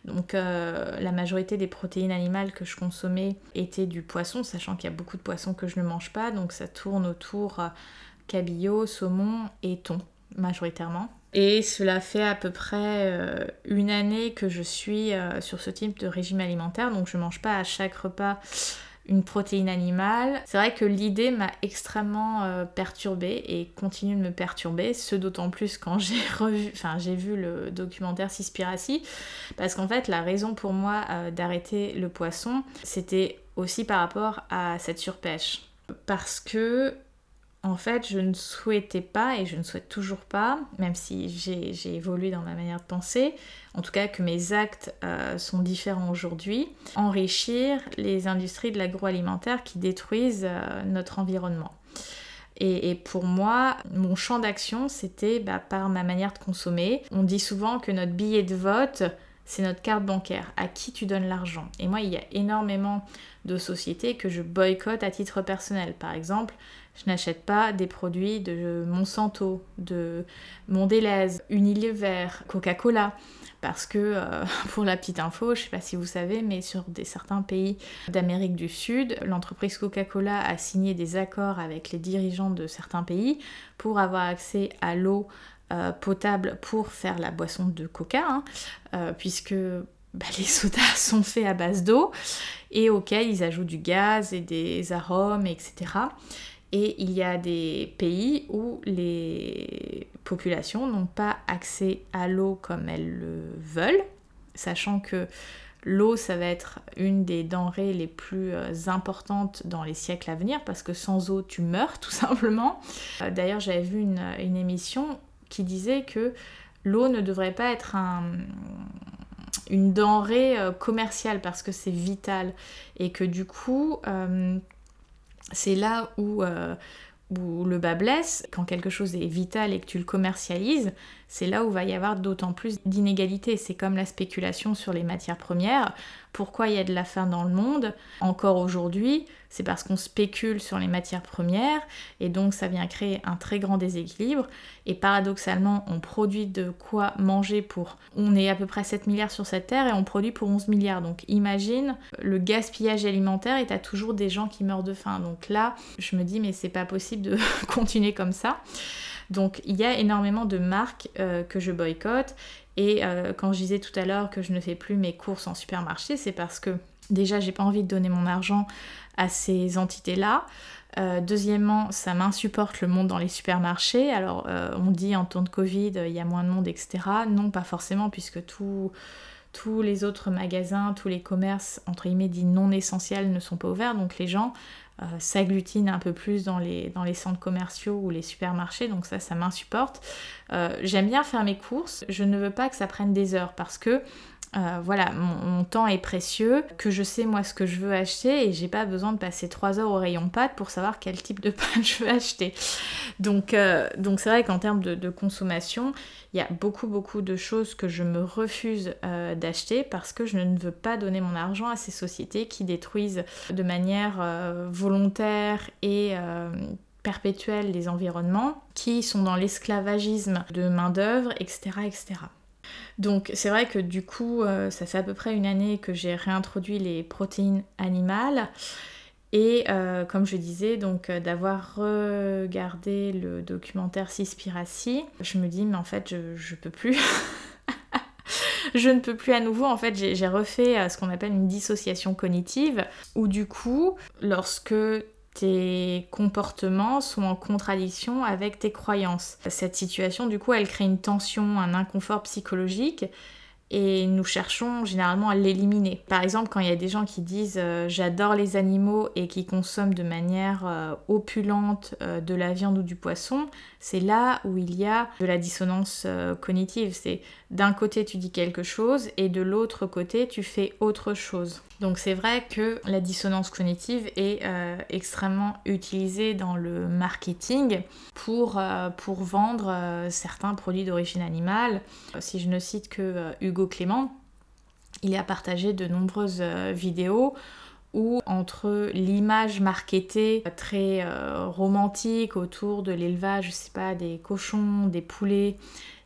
S1: Donc euh, la majorité des protéines animales que je consommais étaient du poisson, sachant qu'il y a beaucoup de poissons que je ne mange pas. Donc ça tourne autour cabillaud, saumon et thon majoritairement. Et cela fait à peu près une année que je suis sur ce type de régime alimentaire. Donc je ne mange pas à chaque repas une protéine animale. C'est vrai que l'idée m'a extrêmement euh, perturbée et continue de me perturber, ce d'autant plus quand j'ai revu, enfin j'ai vu le documentaire Sispiracy, parce qu'en fait la raison pour moi euh, d'arrêter le poisson, c'était aussi par rapport à cette surpêche. Parce que en fait, je ne souhaitais pas, et je ne souhaite toujours pas, même si j'ai évolué dans ma manière de penser, en tout cas que mes actes euh, sont différents aujourd'hui, enrichir les industries de l'agroalimentaire qui détruisent euh, notre environnement. Et, pour moi, mon champ d'action, c'était bah, par ma manière de consommer. On dit souvent que notre billet de vote, c'est notre carte bancaire. À qui tu donnes l'argent? Et moi, il y a énormément de sociétés que je boycotte à titre personnel. Par exemple, je n'achète pas des produits de Monsanto, de Mondelez, Unilever, Coca-Cola. Parce que, euh, pour la petite info, je ne sais pas si vous savez, mais sur des, certains pays d'Amérique du Sud, l'entreprise Coca-Cola a signé des accords avec les dirigeants de certains pays pour avoir accès à l'eau euh, potable pour faire la boisson de coca, hein, euh, puisque bah, les sodas sont faits à base d'eau et auxquels ils ajoutent du gaz et des arômes, etc. Et il y a des pays où les populations n'ont pas accès à l'eau comme elles le veulent, sachant que l'eau, ça va être une des denrées les plus euh, importantes dans les siècles à venir, parce que sans eau, tu meurs tout simplement. Euh, d'ailleurs, j'avais vu une, émission qui disait que l'eau ne devrait pas être une denrée euh, commerciale parce que c'est vital et que du coup c'est là euh, où, le bas blesse, quand quelque chose est vital et que tu le commercialises, c'est là où va y avoir d'autant plus d'inégalités. C'est comme la spéculation sur les matières premières. Pourquoi il y a de la faim dans le monde encore aujourd'hui? C'est parce qu'on spécule sur les matières premières et donc ça vient créer un très grand déséquilibre. Et paradoxalement, on produit de quoi manger pour... On est à peu près 7 milliards sur cette terre et on produit pour 11 milliards. Donc imagine le gaspillage alimentaire et t'as toujours des gens qui meurent de faim. Donc là, je me dis mais c'est pas possible de continuer comme ça. Donc il y a énormément de marques euh, que je boycotte et euh, quand je disais tout à l'heure que je ne fais plus mes courses en supermarché, c'est parce que déjà j'ai pas envie de donner mon argent à ces entités-là. Euh, deuxièmement, ça m'insupporte le monde dans les supermarchés. Alors on dit en temps de Covid, il y a moins de monde, etc. Non, pas forcément, puisque tous les autres magasins, tous les commerces, entre guillemets, dits non essentiels ne sont pas ouverts. Donc les gens euh, s'agglutinent un peu plus dans les, dans les centres commerciaux ou les supermarchés, donc ça, ça m'insupporte. Euh, j'aime bien faire mes courses, je ne veux pas que ça prenne des heures parce que euh, voilà, mon, temps est précieux, que je sais moi ce que je veux acheter et j'ai pas besoin de passer 3 heures au rayon pâtes pour savoir quel type de pâtes je veux acheter. Donc euh, donc c'est vrai qu'en termes de, consommation, il y a beaucoup beaucoup de choses que je me refuse euh, d'acheter parce que je ne veux pas donner mon argent à ces sociétés qui détruisent de manière volontaire et perpétuelle les environnements, qui sont dans l'esclavagisme de main-d'œuvre, etc., etc. Donc c'est vrai que du coup, euh, ça fait à peu près une année que j'ai réintroduit les protéines animales. Et euh, comme je disais, donc euh, d'avoir regardé le documentaire Sispiracy, je me dis mais en fait je, je peux plus. je ne peux plus à nouveau. En fait, j'ai refait ce qu'on appelle une dissociation cognitive, où du coup, lorsque tes comportements sont en contradiction avec tes croyances. Cette situation, du coup, elle crée une tension, un inconfort psychologique et nous cherchons généralement à l'éliminer. Par exemple, quand il y a des gens qui disent euh, j'adore les animaux et qui consomment de manière euh, opulente euh, de la viande ou du poisson, c'est là où il y a de la dissonance cognitive. C'est d'un côté tu dis quelque chose et de l'autre côté tu fais autre chose. Donc c'est vrai que la dissonance cognitive est extrêmement utilisée dans le marketing pour, pour vendre certains produits d'origine animale. Si je ne cite que Hugo Clément, il a partagé de nombreuses euh, vidéos ou entre l'image marketée très romantique autour de l'élevage, je sais pas, des cochons, des poulets,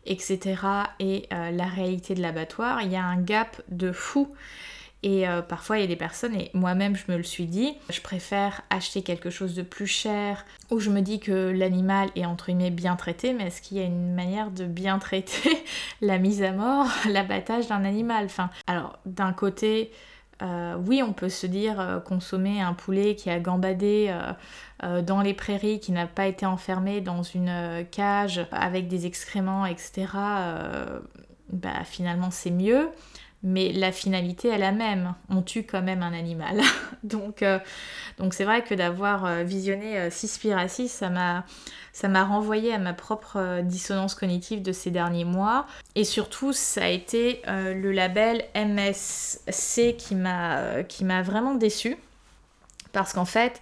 S1: etc. et la réalité de l'abattoir, il y a un gap de fou. Et euh, parfois, il y a des personnes, et moi-même, je me le suis dit, je préfère acheter quelque chose de plus cher, où je me dis que l'animal est entre guillemets bien traité, mais est-ce qu'il y a une manière de bien traiter la mise à mort, l'abattage d'un animal? Enfin, alors, d'un côté, euh, oui, on peut se dire euh, consommer un poulet qui a gambadé dans les prairies, qui n'a pas été enfermé dans une cage avec des excréments, etc. bah, finalement, c'est mieux mais la finalité est la même. On tue quand même un animal. donc euh, donc c'est vrai que d'avoir euh, visionné euh, Cispiracy, ça m'a ça m'a renvoyé à ma propre dissonance cognitive de ces derniers mois. Et surtout, ça a été le label MSC qui m'a vraiment déçu. Parce qu'en fait,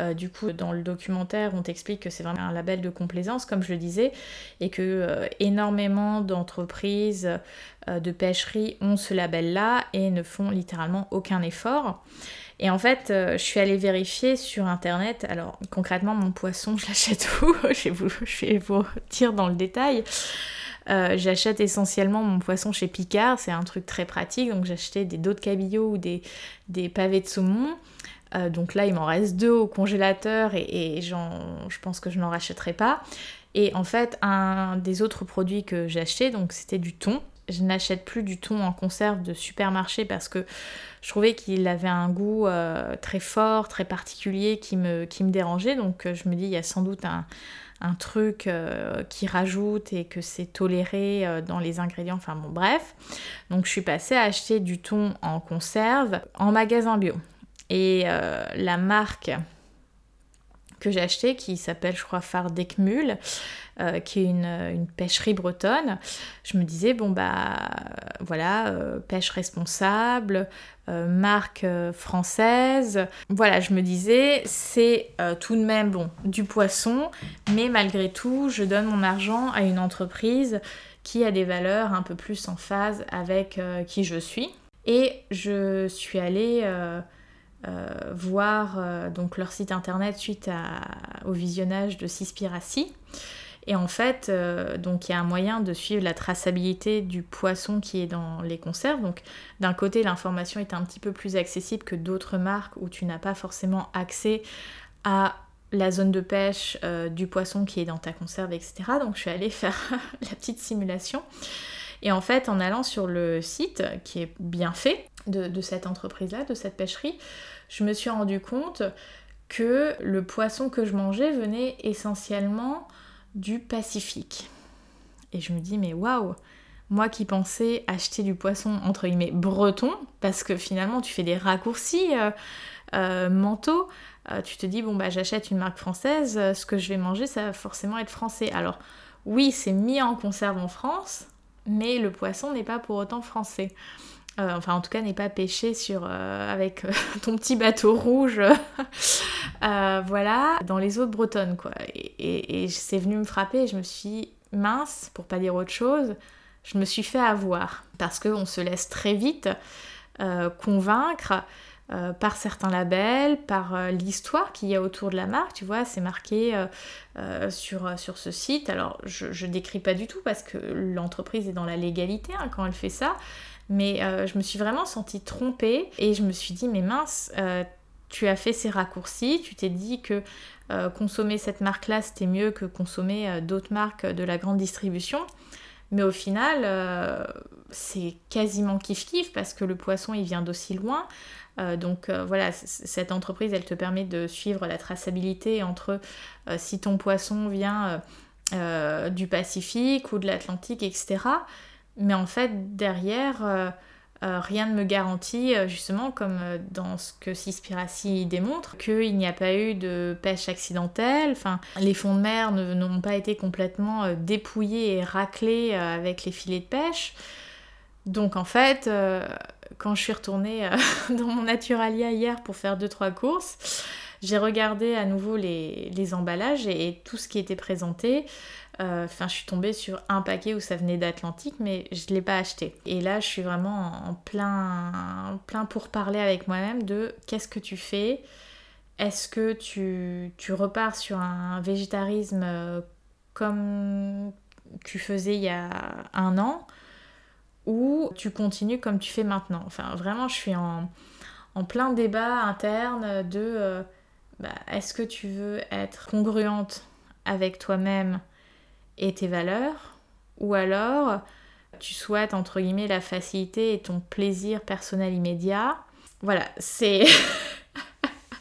S1: euh, du coup, dans le documentaire, on t'explique que c'est vraiment un label de complaisance, comme je le disais, et que euh, énormément d'entreprises euh, de pêcherie ont ce label-là et ne font littéralement aucun effort. Et en fait, je suis allée vérifier sur internet. Alors, concrètement, mon poisson, je l'achète où? Je, vais vous, dire dans le détail. j'achète essentiellement mon poisson chez Picard, c'est un truc très pratique. Donc, j'achetais des dos de cabillaud ou des pavés de saumon. Euh, donc là, il m'en reste deux au congélateur et, je pense que je n'en rachèterai pas. Et en fait, un des autres produits que acheté, donc c'était du thon. Je n'achète plus du thon en conserve de supermarché parce que je trouvais qu'il avait un goût euh, très fort, très particulier qui me, qui me dérangeait. Donc euh, je me dis, il y a sans doute un, truc qui rajoute et que c'est toléré dans les ingrédients. Enfin bon, bref. Donc je suis passée à acheter du thon en conserve en magasin bio. Et euh, la marque que j'ai achetée, qui s'appelle, je crois, Fardekmul, euh, qui est une, pêcherie bretonne, je me disais, bon, bah voilà, euh, pêche responsable, marque française. Voilà, je me disais, c'est tout de même, bon, du poisson, mais malgré tout, je donne mon argent à une entreprise qui a des valeurs un peu plus en phase avec qui je suis. Et je suis allée euh, voir euh, donc leur site internet suite au visionnage de Cispiracy. Et en fait, euh, il y a un moyen de suivre la traçabilité du poisson qui est dans les conserves. Donc d'un côté, l'information est un petit peu plus accessible que d'autres marques où tu n'as pas forcément accès à la zone de pêche du poisson qui est dans ta conserve, etc. Donc je suis allée faire la petite simulation. Et en fait, en allant sur le site qui est bien fait de cette entreprise-là, de cette pêcherie, je me suis rendu compte que le poisson que je mangeais venait essentiellement du Pacifique. Et je me dis, mais waouh! Moi qui pensais acheter du poisson entre guillemets breton, parce que finalement tu fais des raccourcis euh, euh, mentaux, euh, tu te dis, bon bah j'achète une marque française, ce que je vais manger ça va forcément être français. Alors oui, c'est mis en conserve en France, mais le poisson n'est pas pour autant français. Euh, enfin en tout cas n'est pas pêché sur, euh, avec euh, ton petit bateau rouge, voilà, dans les eaux bretonnes quoi. Et, c'est venu me frapper et je me suis mince, pour pas dire autre chose, je me suis fait avoir parce qu'on se laisse très vite convaincre par certains labels, par l'histoire qu'il y a autour de la marque. Tu vois, c'est marqué sur, ce site. Alors, je ne décris pas du tout parce que l'entreprise est dans la légalité hein, quand elle fait ça. Mais euh, je me suis vraiment sentie trompée et je me suis dit, mais mince, euh, tu as fait ces raccourcis, tu t'es dit que euh, consommer cette marque-là, c'était mieux que consommer d'autres marques de la grande distribution. Mais au final, c'est quasiment kiff-kiff parce que le poisson, il vient d'aussi loin. donc voilà, cette entreprise, elle te permet de suivre la traçabilité entre si ton poisson vient du Pacifique ou de l'Atlantique, etc. Mais en fait, derrière, euh, euh, rien ne me garantit, euh, justement, comme dans ce que Cispiracy démontre, qu'il n'y a pas eu de pêche accidentelle. Les fonds de mer n'ont pas été complètement dépouillés et raclés avec les filets de pêche. Donc en fait, quand je suis retournée dans mon Naturalia hier pour faire 2-3 courses, j'ai regardé à nouveau les, emballages et, tout ce qui était présenté. Euh, enfin, je suis tombée sur un paquet où ça venait d'Atlantique, mais je ne l'ai pas acheté. Et là, je suis vraiment en plein, plein pour parler avec moi-même de qu'est-ce que tu fais? Est-ce que tu, tu repars sur un végétarisme euh, comme tu faisais il y a un an ou tu continues comme tu fais maintenant? Enfin, vraiment, je suis en, plein débat interne de euh, bah, est-ce que tu veux être congruente avec toi-même et tes valeurs ou alors tu souhaites entre guillemets la facilité et ton plaisir personnel immédiat. Voilà, c'est.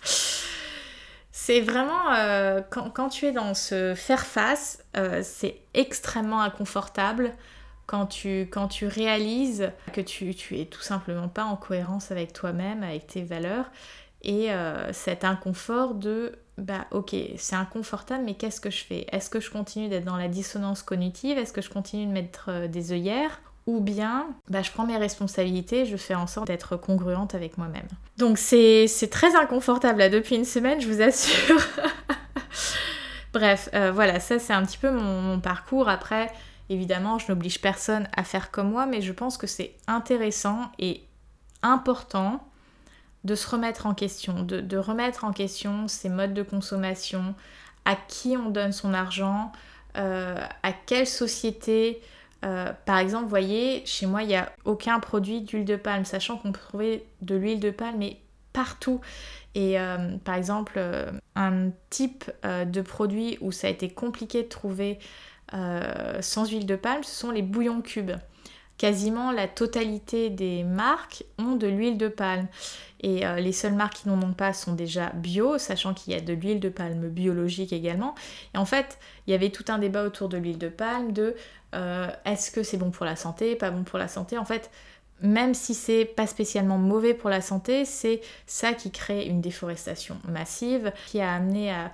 S1: c'est vraiment. Euh, quand, tu es dans ce faire-face, euh, c'est extrêmement inconfortable quand tu, quand tu réalises que tu, tu es tout simplement pas en cohérence avec toi-même, avec tes valeurs, et euh, cet inconfort de bah ok, c'est inconfortable, mais qu'est-ce que je fais? Est-ce que je continue d'être dans la dissonance cognitive? Est-ce que je continue de mettre euh, des œillères? Ou bien bah, je prends mes responsabilités, je fais en sorte d'être congruente avec moi-même. Donc c'est très inconfortable là depuis une semaine, je vous assure. Bref, euh, voilà, ça c'est un petit peu mon parcours. Après, Évidemment, je n'oblige personne à faire comme moi, mais je pense que c'est intéressant et important de se remettre en question, de, remettre en question ses modes de consommation, à qui on donne son argent, euh, à quelle société. Euh, par exemple, vous voyez, chez moi, il n'y a aucun produit d'huile de palme, sachant qu'on peut trouver de l'huile de palme mais partout. Et euh, par exemple, un type de produit où ça a été compliqué de trouver sans huile de palme, ce sont les bouillons cubes. Quasiment la totalité des marques ont de l'huile de palme. Et euh, les seules marques qui n'en ont pas sont déjà bio, sachant qu'il y a de l'huile de palme biologique également. Et en fait, il y avait tout un débat autour de l'huile de palme, de euh, est-ce que c'est bon pour la santé, pas bon pour la santé? En fait, même si c'est pas spécialement mauvais pour la santé, c'est ça qui crée une déforestation massive, qui a amené à,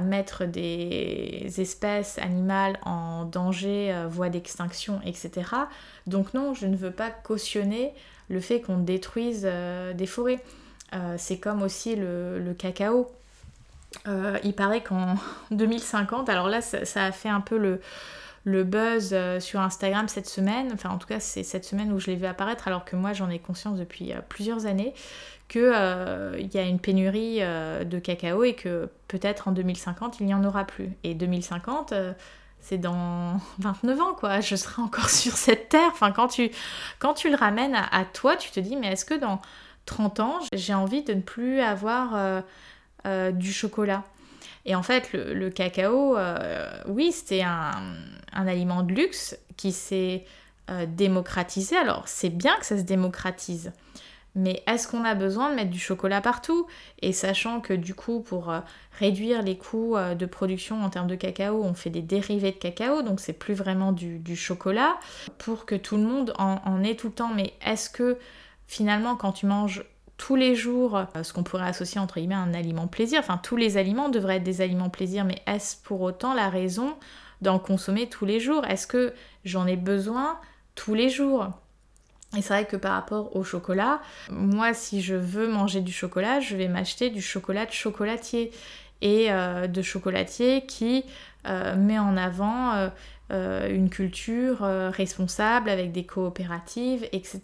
S1: mettre des espèces animales en danger, euh, voie d'extinction, etc. Donc non, je ne veux pas cautionner le fait qu'on détruise euh, des forêts. Euh, c'est comme aussi le, cacao. il paraît qu'en 2050, alors là ça, a fait un peu le, buzz sur Instagram cette semaine, enfin en tout cas c'est cette semaine où je l'ai vu apparaître alors que moi j'en ai conscience depuis plusieurs années, qu'il euh, y a une pénurie euh, de cacao et que peut-être en 2050 il n'y en aura plus. Et 2050, euh, c'est dans 29 ans, quoi. Je serai encore sur cette terre. Quand tu, le ramènes à, toi, tu te dis, mais est-ce que dans 30 ans, j'ai envie de ne plus avoir du chocolat? Et en fait, le, cacao, oui, c'était un, un, aliment de luxe qui s'est démocratisé. Alors, c'est bien que ça se démocratise. Mais est-ce qu'on a besoin de mettre du chocolat partout? Et sachant que du coup, pour euh, réduire les coûts euh, de production en termes de cacao, on fait des dérivés de cacao, donc c'est plus vraiment du, chocolat, pour que tout le monde en, ait tout le temps. Mais est-ce que finalement, quand tu manges tous les jours, euh, ce qu'on pourrait associer entre guillemets à un aliment plaisir, enfin tous les aliments devraient être des aliments plaisir, mais est-ce pour autant la raison d'en consommer tous les jours? Est-ce que j'en ai besoin tous les jours? Et c'est vrai que par rapport au chocolat, moi si je veux manger du chocolat, je vais m'acheter du chocolat de chocolatier et euh, de chocolatier qui euh, met en avant euh, une culture responsable avec des coopératives, etc.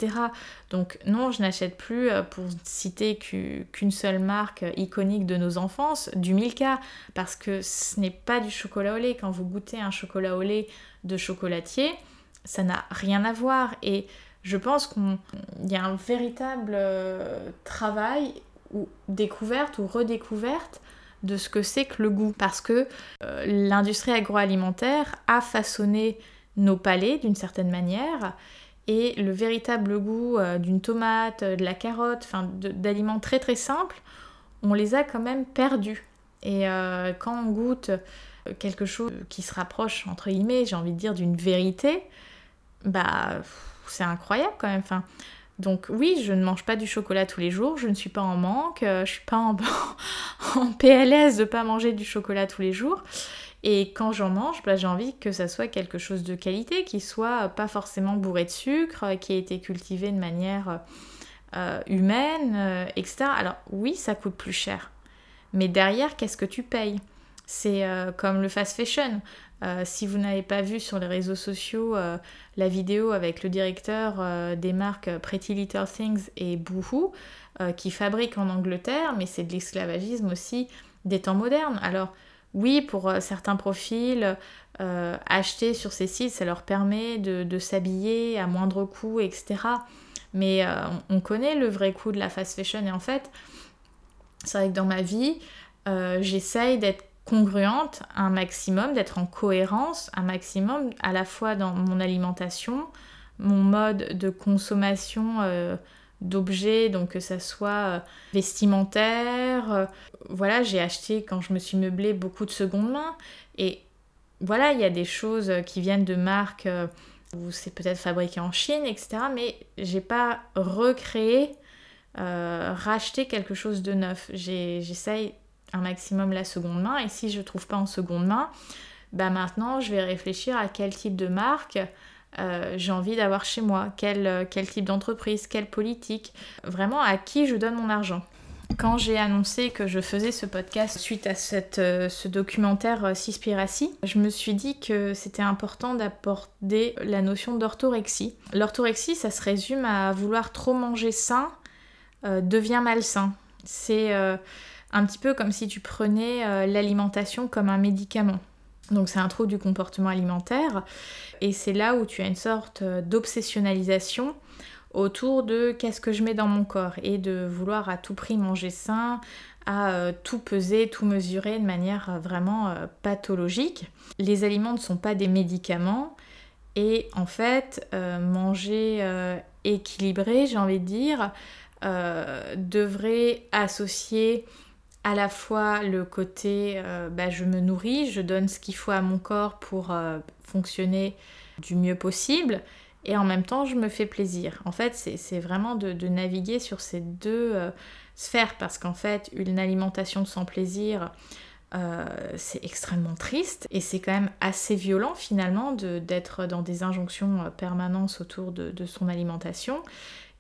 S1: Donc non, je n'achète plus, pour citer qu'une seule marque iconique de nos enfances, du Milka, parce que ce n'est pas du chocolat au lait. Quand vous goûtez un chocolat au lait de chocolatier, ça n'a rien à voir. Et je pense qu'il y a un véritable euh, travail ou découverte ou redécouverte de ce que c'est que le goût. Parce que euh, l'industrie agroalimentaire a façonné nos palais d'une certaine manière et le véritable goût euh, d'une tomate, de la carotte, d'aliments très très simples, on les a quand même perdus. Et quand on goûte quelque chose qui se rapproche, entre guillemets, j'ai envie de dire, d'une vérité, bah c'est incroyable quand même. Enfin, donc oui, je ne mange pas du chocolat tous les jours, je ne suis pas en manque, euh, je suis pas en, en PLS de pas manger du chocolat tous les jours. Et quand j'en mange, bah, j'ai envie que ça soit quelque chose de qualité, qui soit pas forcément bourré de sucre, qui ait été cultivé de manière euh, humaine, euh, etc. Alors oui, ça coûte plus cher. Mais derrière, qu'est-ce que tu payes? C'est comme le fast fashion. Si vous n'avez pas vu sur les réseaux sociaux la vidéo avec le directeur des marques Pretty Little Things et Boohoo, qui fabriquent en Angleterre, mais c'est de l'esclavagisme aussi des temps modernes. Alors, oui, pour euh, certains profils, euh, acheter sur ces sites, ça leur permet de, s'habiller à moindre coût, etc. Mais euh, on connaît le vrai coût de la fast fashion et en fait, c'est vrai que dans ma vie, j'essaye d'être congruente un maximum, d'être en cohérence un maximum, à la fois dans mon alimentation, mon mode de consommation d'objets, donc que ça soit euh, vestimentaire. Euh, voilà, j'ai acheté quand je me suis meublée beaucoup de seconde main. Et voilà, il y a des choses qui viennent de marques euh, où c'est peut-être fabriqué en Chine, etc. Mais j'ai pas recréé, racheté quelque chose de neuf. J'essaye un maximum la seconde main. Et si je trouve pas en seconde main, bah maintenant je vais réfléchir à quel type de marque euh, j'ai envie d'avoir chez moi, quel, euh, quel type d'entreprise, quelle politique, vraiment à qui je donne mon argent. Quand j'ai annoncé que je faisais ce podcast suite à cette, euh, ce documentaire Cispiracy, je me suis dit que c'était important d'apporter la notion d'orthorexie. L'orthorexie, ça se résume à vouloir trop manger sain devient malsain. C'est un petit peu comme si tu prenais l'alimentation comme un médicament. Donc c'est un trouble du comportement alimentaire et c'est là où tu as une sorte euh, d'obsessionnalisation autour de qu'est-ce que je mets dans mon corps et de vouloir à tout prix manger sain, à euh, tout peser, tout mesurer de manière euh, vraiment pathologique. Les aliments ne sont pas des médicaments et en fait manger équilibré, j'ai envie de dire, devrait associer à la fois le côté euh, bah, je me nourris, je donne ce qu'il faut à mon corps pour euh, fonctionner du mieux possible, et en même temps je me fais plaisir. En fait, c'est vraiment de, naviguer sur ces deux euh, sphères, parce qu'en fait, une alimentation sans plaisir, c'est extrêmement triste, et c'est quand même assez violent finalement d'être dans des injonctions permanentes autour de son alimentation,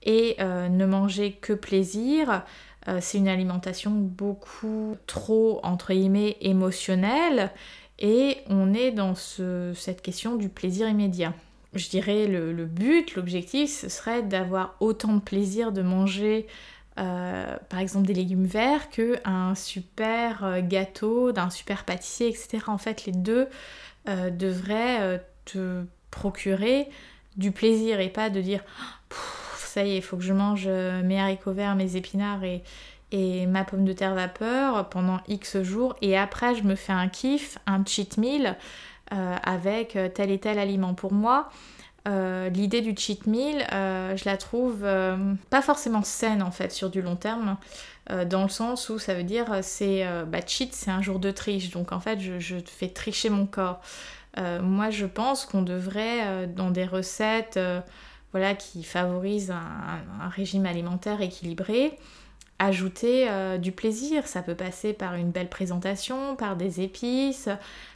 S1: et ne manger que plaisir euh, c'est une alimentation beaucoup trop, entre guillemets, émotionnelle et on est dans cette question du plaisir immédiat. Je dirais le, but, l'objectif, ce serait d'avoir autant de plaisir de manger euh, par exemple des légumes verts qu'un super euh, gâteau d'un super pâtissier, etc. En fait, les deux devraient te procurer du plaisir et pas de dire ça y est, il faut que je mange euh, mes haricots verts, mes épinards et, ma pomme de terre vapeur pendant X jours et après je me fais un kiff, un cheat meal euh, avec euh, tel et tel aliment. Pour moi, l'idée du cheat meal, je la trouve pas forcément saine en fait sur du long terme. dans le sens où ça veut dire c'est bah, cheat c'est un jour de triche donc en fait je fais tricher mon corps moi je pense qu'on devrait dans des recettes qui favorise un, régime alimentaire équilibré, ajouter euh, du plaisir. Ça peut passer par une belle présentation, par des épices,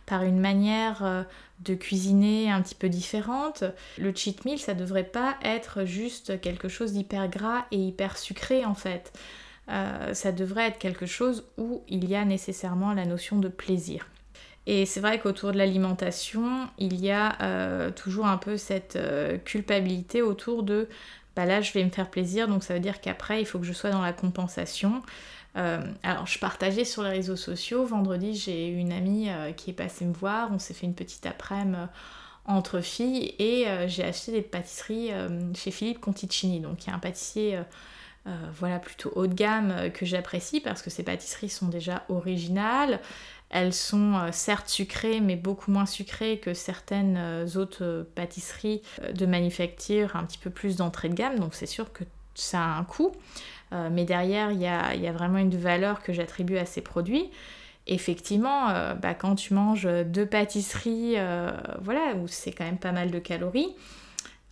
S1: par une manière euh, de cuisiner un petit peu différente. Le cheat meal, ça devrait pas être juste quelque chose d'hyper gras et hyper sucré en fait. Euh, ça devrait être quelque chose où il y a nécessairement la notion de plaisir. Et c'est vrai qu'autour de l'alimentation, il y a euh, toujours un peu cette euh, culpabilité autour de bah là je vais me faire plaisir, donc ça veut dire qu'après il faut que je sois dans la compensation. Euh, alors je partageais sur les réseaux sociaux, vendredi j'ai une amie qui est passée me voir, on s'est fait une petite après-midi entre filles et j'ai acheté des pâtisseries chez Philippe Conticini, donc il y a un pâtissier voilà plutôt haut de gamme que j'apprécie parce que ces pâtisseries sont déjà originales. Elles sont euh, certes sucrées, mais beaucoup moins sucrées que certaines euh, autres euh, pâtisseries de manufacture un petit peu plus d'entrée de gamme, donc c'est sûr que ça a un coût. mais derrière, il y a, vraiment une valeur que j'attribue à ces produits. Effectivement, bah, quand tu manges deux pâtisseries, voilà, où c'est quand même pas mal de calories,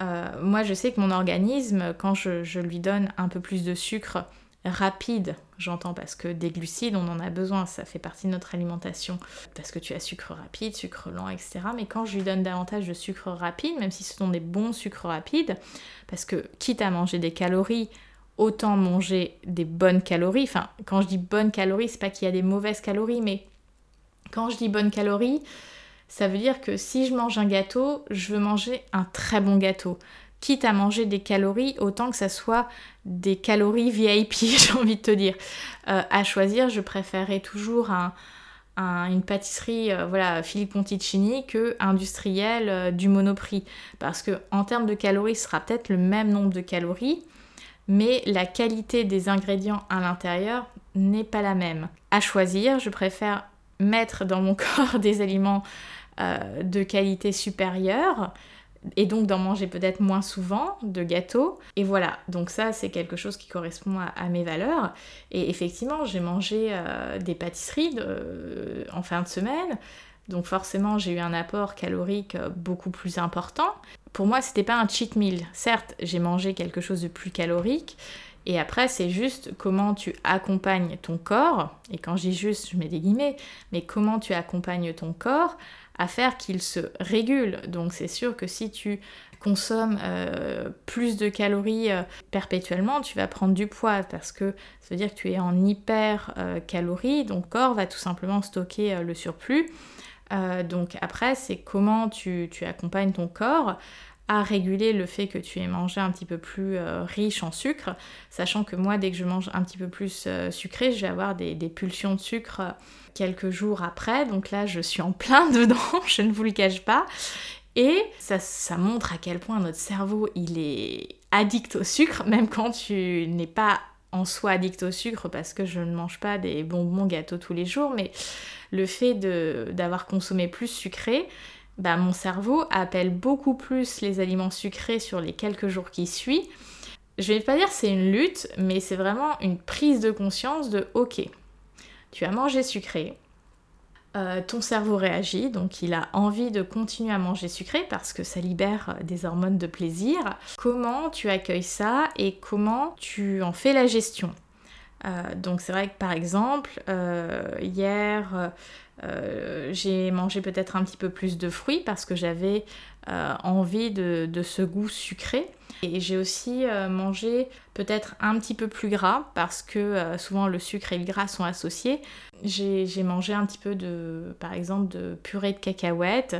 S1: moi je sais que mon organisme, quand je lui donne un peu plus de sucre, rapide, j'entends parce que des glucides, on en a besoin, ça fait partie de notre alimentation, parce que tu as sucre rapide, sucre lent, etc. Mais quand je lui donne davantage de sucre rapide, même si ce sont des bons sucres rapides, parce que quitte à manger des calories, autant manger des bonnes calories. Enfin, quand je dis bonnes calories, c'est pas qu'il y a des mauvaises calories, mais quand je dis bonnes calories, ça veut dire que si je mange un gâteau, je veux manger un très bon gâteau. Quitte à manger des calories, autant que ça soit des calories VIP, j'ai envie de te dire. Euh, à choisir, je préférerais toujours une pâtisserie euh, voilà Philippe Monticini que industrielle euh, du monoprix parce que en termes de calories ce sera peut-être le même nombre de calories mais la qualité des ingrédients à l'intérieur n'est pas la même. À choisir, je préfère mettre dans mon corps des aliments euh, de qualité supérieure et donc d'en manger peut-être moins souvent de gâteaux. Et voilà, donc ça c'est quelque chose qui correspond à, mes valeurs. Et effectivement, j'ai mangé euh, des pâtisseries en fin de semaine, donc forcément j'ai eu un apport calorique euh, beaucoup plus important pour moi, c'était pas un cheat meal. Certes, j'ai mangé quelque chose de plus calorique. Et après, c'est juste comment tu accompagnes ton corps, et quand je dis juste, je mets des guillemets, mais comment tu accompagnes ton corps à faire qu'il se régule. Donc c'est sûr que si tu consommes euh, plus de calories euh, perpétuellement, tu vas prendre du poids parce que ça veut dire que tu es en hyper euh, calories, corps va tout simplement stocker le surplus. Euh, donc après, c'est comment tu, accompagnes ton corps à réguler le fait que tu aies mangé un petit peu plus euh, riche en sucre, sachant que moi, dès que je mange un petit peu plus euh, sucré, je vais avoir des, pulsions de sucre quelques jours après. Donc là, je suis en plein dedans, je ne vous le cache pas. Et ça, ça montre à quel point notre cerveau, il est addict au sucre, même quand tu n'es pas en soi addict au sucre parce que je ne mange pas des bonbons gâteaux tous les jours, mais le fait d'avoir consommé plus sucré, bah, mon cerveau appelle beaucoup plus les aliments sucrés sur les quelques jours qui suivent. Je vais pas dire c'est une lutte, mais c'est vraiment une prise de conscience de ok, tu as mangé sucré, euh, ton cerveau réagit, donc il a envie de continuer à manger sucré parce que ça libère euh, des hormones de plaisir. Comment tu accueilles ça et comment tu en fais la gestion? Euh, donc c'est vrai que par exemple, hier, j'ai mangé peut-être un petit peu plus de fruits parce que j'avais envie de, ce goût sucré. Et j'ai aussi mangé peut-être un petit peu plus gras parce que souvent le sucre et le gras sont associés. J'ai mangé un petit peu de, par exemple, de purée de cacahuètes.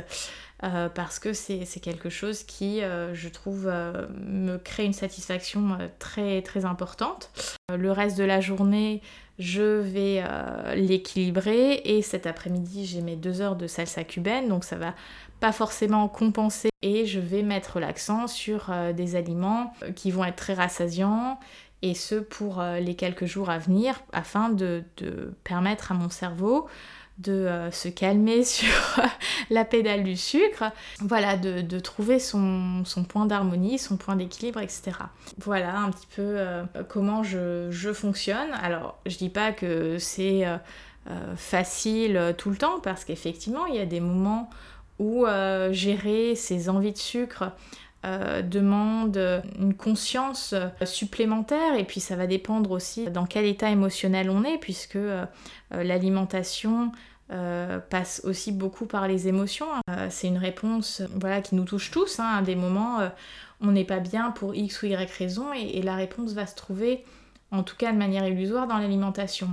S1: Euh, parce que c'est quelque chose qui, euh, je trouve, euh, me crée une satisfaction très très importante. le reste de la journée, je vais l'équilibrer et cet après-midi, j'ai mes deux heures de salsa cubaine, donc ça va pas forcément compenser et je vais mettre l'accent sur des aliments qui vont être très rassasiants et ce pour les quelques jours à venir afin de, permettre à mon cerveau de euh, se calmer sur la pédale du sucre, voilà, de, trouver son, point d'harmonie, son point d'équilibre, etc. Voilà un petit peu euh, comment je, fonctionne. Alors, je dis pas que c'est facile tout le temps, parce qu'effectivement, il y a des moments où gérer ses envies de sucre, euh, demande une conscience supplémentaire et puis ça va dépendre aussi dans quel état émotionnel on est puisque euh, euh, l'alimentation passe aussi beaucoup par les émotions. c'est une réponse voilà, qui nous touche tous. Hein. à des moments, on n'est pas bien pour X ou Y raison et, la réponse va se trouver, en tout cas de manière illusoire, dans l'alimentation.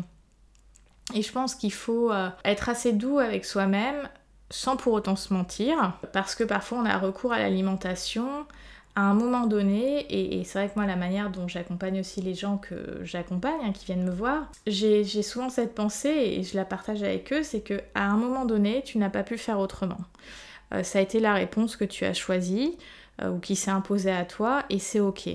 S1: Et je pense qu'il faut être assez doux avec soi-même, sans pour autant se mentir, parce que parfois on a recours à l'alimentation à un moment donné, et, c'est vrai que moi la manière dont j'accompagne aussi les gens que j'accompagne, hein, qui viennent me voir, j'ai souvent cette pensée, et je la partage avec eux, c'est que à un moment donné, tu n'as pas pu faire autrement. Euh, ça a été la réponse que tu as choisie, euh, ou qui s'est imposée à toi, et c'est ok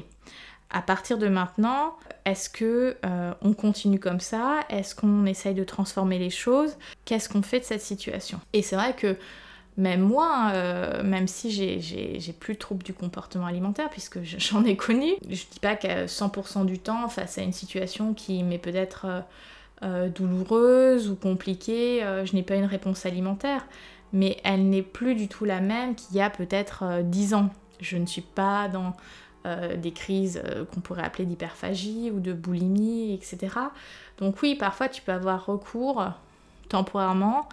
S1: à partir de maintenant, est-ce que euh, on continue comme ça? Est-ce qu'on essaye de transformer les choses? Qu'est-ce qu'on fait de cette situation? Et c'est vrai que même moi, euh, même si j'ai plus de troubles du comportement alimentaire, puisque j'en ai connu, je dis pas qu'à 100% du temps, face à une situation qui m'est peut-être euh, douloureuse ou compliquée, je n'ai pas une réponse alimentaire, mais elle n'est plus du tout la même qu'il y a peut-être 10 ans. Je ne suis pas dans euh, des crises euh, qu'on pourrait appeler d'hyperphagie ou de boulimie, etc. Donc oui, parfois tu peux avoir recours temporairement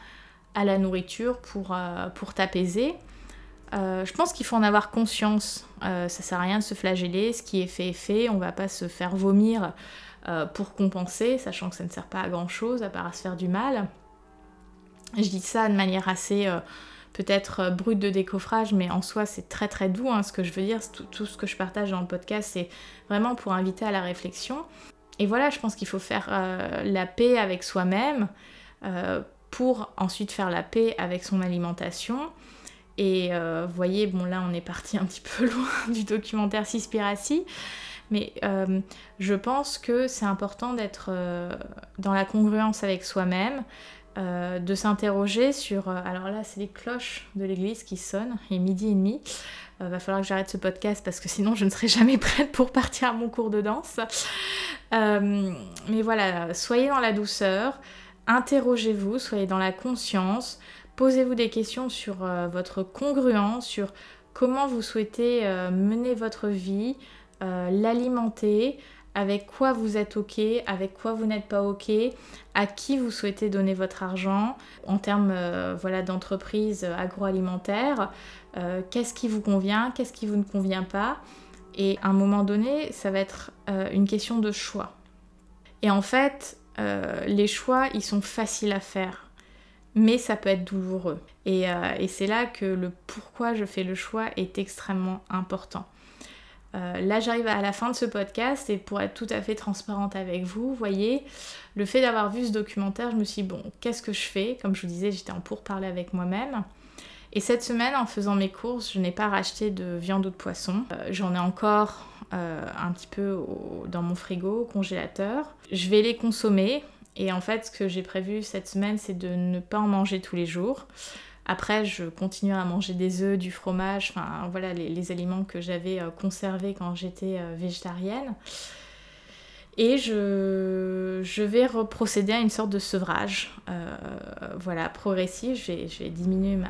S1: à la nourriture pour, euh, t'apaiser. je pense qu'il faut en avoir conscience. ça sert à rien de se flageller. Ce qui est fait est fait. On va pas se faire vomir pour compenser, sachant que ça ne sert pas à grand chose à part à se faire du mal. Je dis ça de manière assez peut-être euh, brut de décoffrage, mais en soi c'est très très doux. Hein, ce que je veux dire, tout, ce que je partage dans le podcast, c'est vraiment pour inviter à la réflexion. Et voilà, je pense qu'il faut faire euh, la paix avec soi-même euh, pour ensuite faire la paix avec son alimentation. Et vous voyez, bon là on est parti un petit peu loin du documentaire Cispiracy, mais je pense que c'est important d'être dans la congruence avec soi-même, euh, de s'interroger sur... Euh, alors là, c'est les cloches de l'église qui sonnent, il est midi et demi. Euh, va falloir que j'arrête ce podcast parce que sinon je ne serai jamais prête pour partir à mon cours de danse. mais voilà, soyez dans la douceur, interrogez-vous, soyez dans la conscience, posez-vous des questions sur votre congruence, sur comment vous souhaitez mener votre vie, l'alimenter, avec quoi vous êtes OK, avec quoi vous n'êtes pas OK, à qui vous souhaitez donner votre argent en termes euh, voilà, d'entreprise agroalimentaire, euh, qu'est-ce qui vous convient, qu'est-ce qui vous ne convient pas. Et à un moment donné, ça va être euh, une question de choix. Et en fait, les choix, ils sont faciles à faire, mais ça peut être douloureux. et c'est là que le pourquoi je fais le choix est extrêmement important. Euh, là, j'arrive à la fin de ce podcast et pour être tout à fait transparente avec vous, voyez, le fait d'avoir vu ce documentaire, je me suis dit, bon, qu'est-ce que je fais? Comme je vous disais, j'étais en pourparler avec moi-même. Et cette semaine, en faisant mes courses, je n'ai pas racheté de viande ou de poisson. Euh, j'en ai encore euh, un petit peu dans mon frigo, au congélateur. Je vais les consommer. Et en fait, ce que j'ai prévu cette semaine, c'est de ne pas en manger tous les jours. Après, je continue à manger des œufs, du fromage, enfin voilà les, aliments que j'avais euh, conservés quand j'étais euh, végétarienne. Et je, je, vais procéder à une sorte de sevrage, euh, voilà, progressif. Je vais, diminuer ma,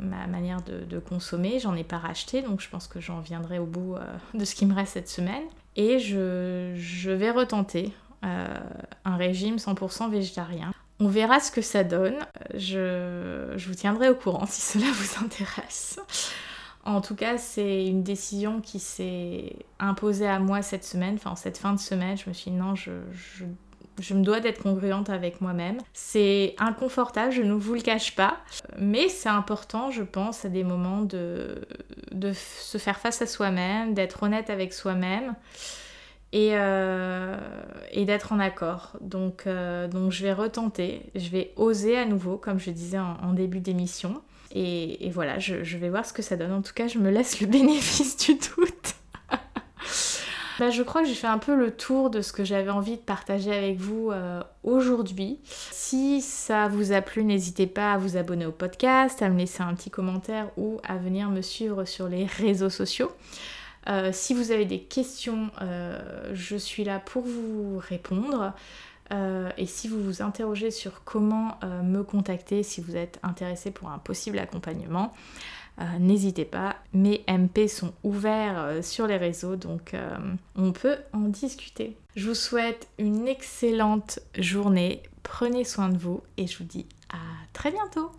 S1: ma manière de, de consommer. J'en ai pas racheté, donc je pense que j'en viendrai au bout de ce qui me reste cette semaine. Et je, je vais retenter un régime 100% végétarien. On verra ce que ça donne. Je, vous tiendrai au courant si cela vous intéresse. En tout cas, c'est une décision qui s'est imposée à moi cette semaine, enfin cette fin de semaine. Je me suis dit non, je, me dois d'être congruente avec moi-même. C'est inconfortable, je ne vous le cache pas, mais c'est important, je pense, à des moments de se faire face à soi-même, d'être honnête avec soi-même et, euh, et d'être en accord. Donc, euh, donc je vais retenter, je vais oser à nouveau, comme je disais en, début d'émission. Et, voilà, je, je, vais voir ce que ça donne. En tout cas, je me laisse le bénéfice du doute. bah, je crois que j'ai fait un peu le tour de ce que j'avais envie de partager avec vous euh, aujourd'hui. Si ça vous a plu, n'hésitez pas à vous abonner au podcast, à me laisser un petit commentaire ou à venir me suivre sur les réseaux sociaux. Euh, si vous avez des questions, euh, je suis là pour vous répondre. Euh, et si vous vous interrogez sur comment me contacter, si vous êtes intéressé pour un possible accompagnement, n'hésitez pas. Mes MP sont ouverts sur les réseaux, donc on peut en discuter. Je vous souhaite une excellente journée, prenez soin de vous et je vous dis à très bientôt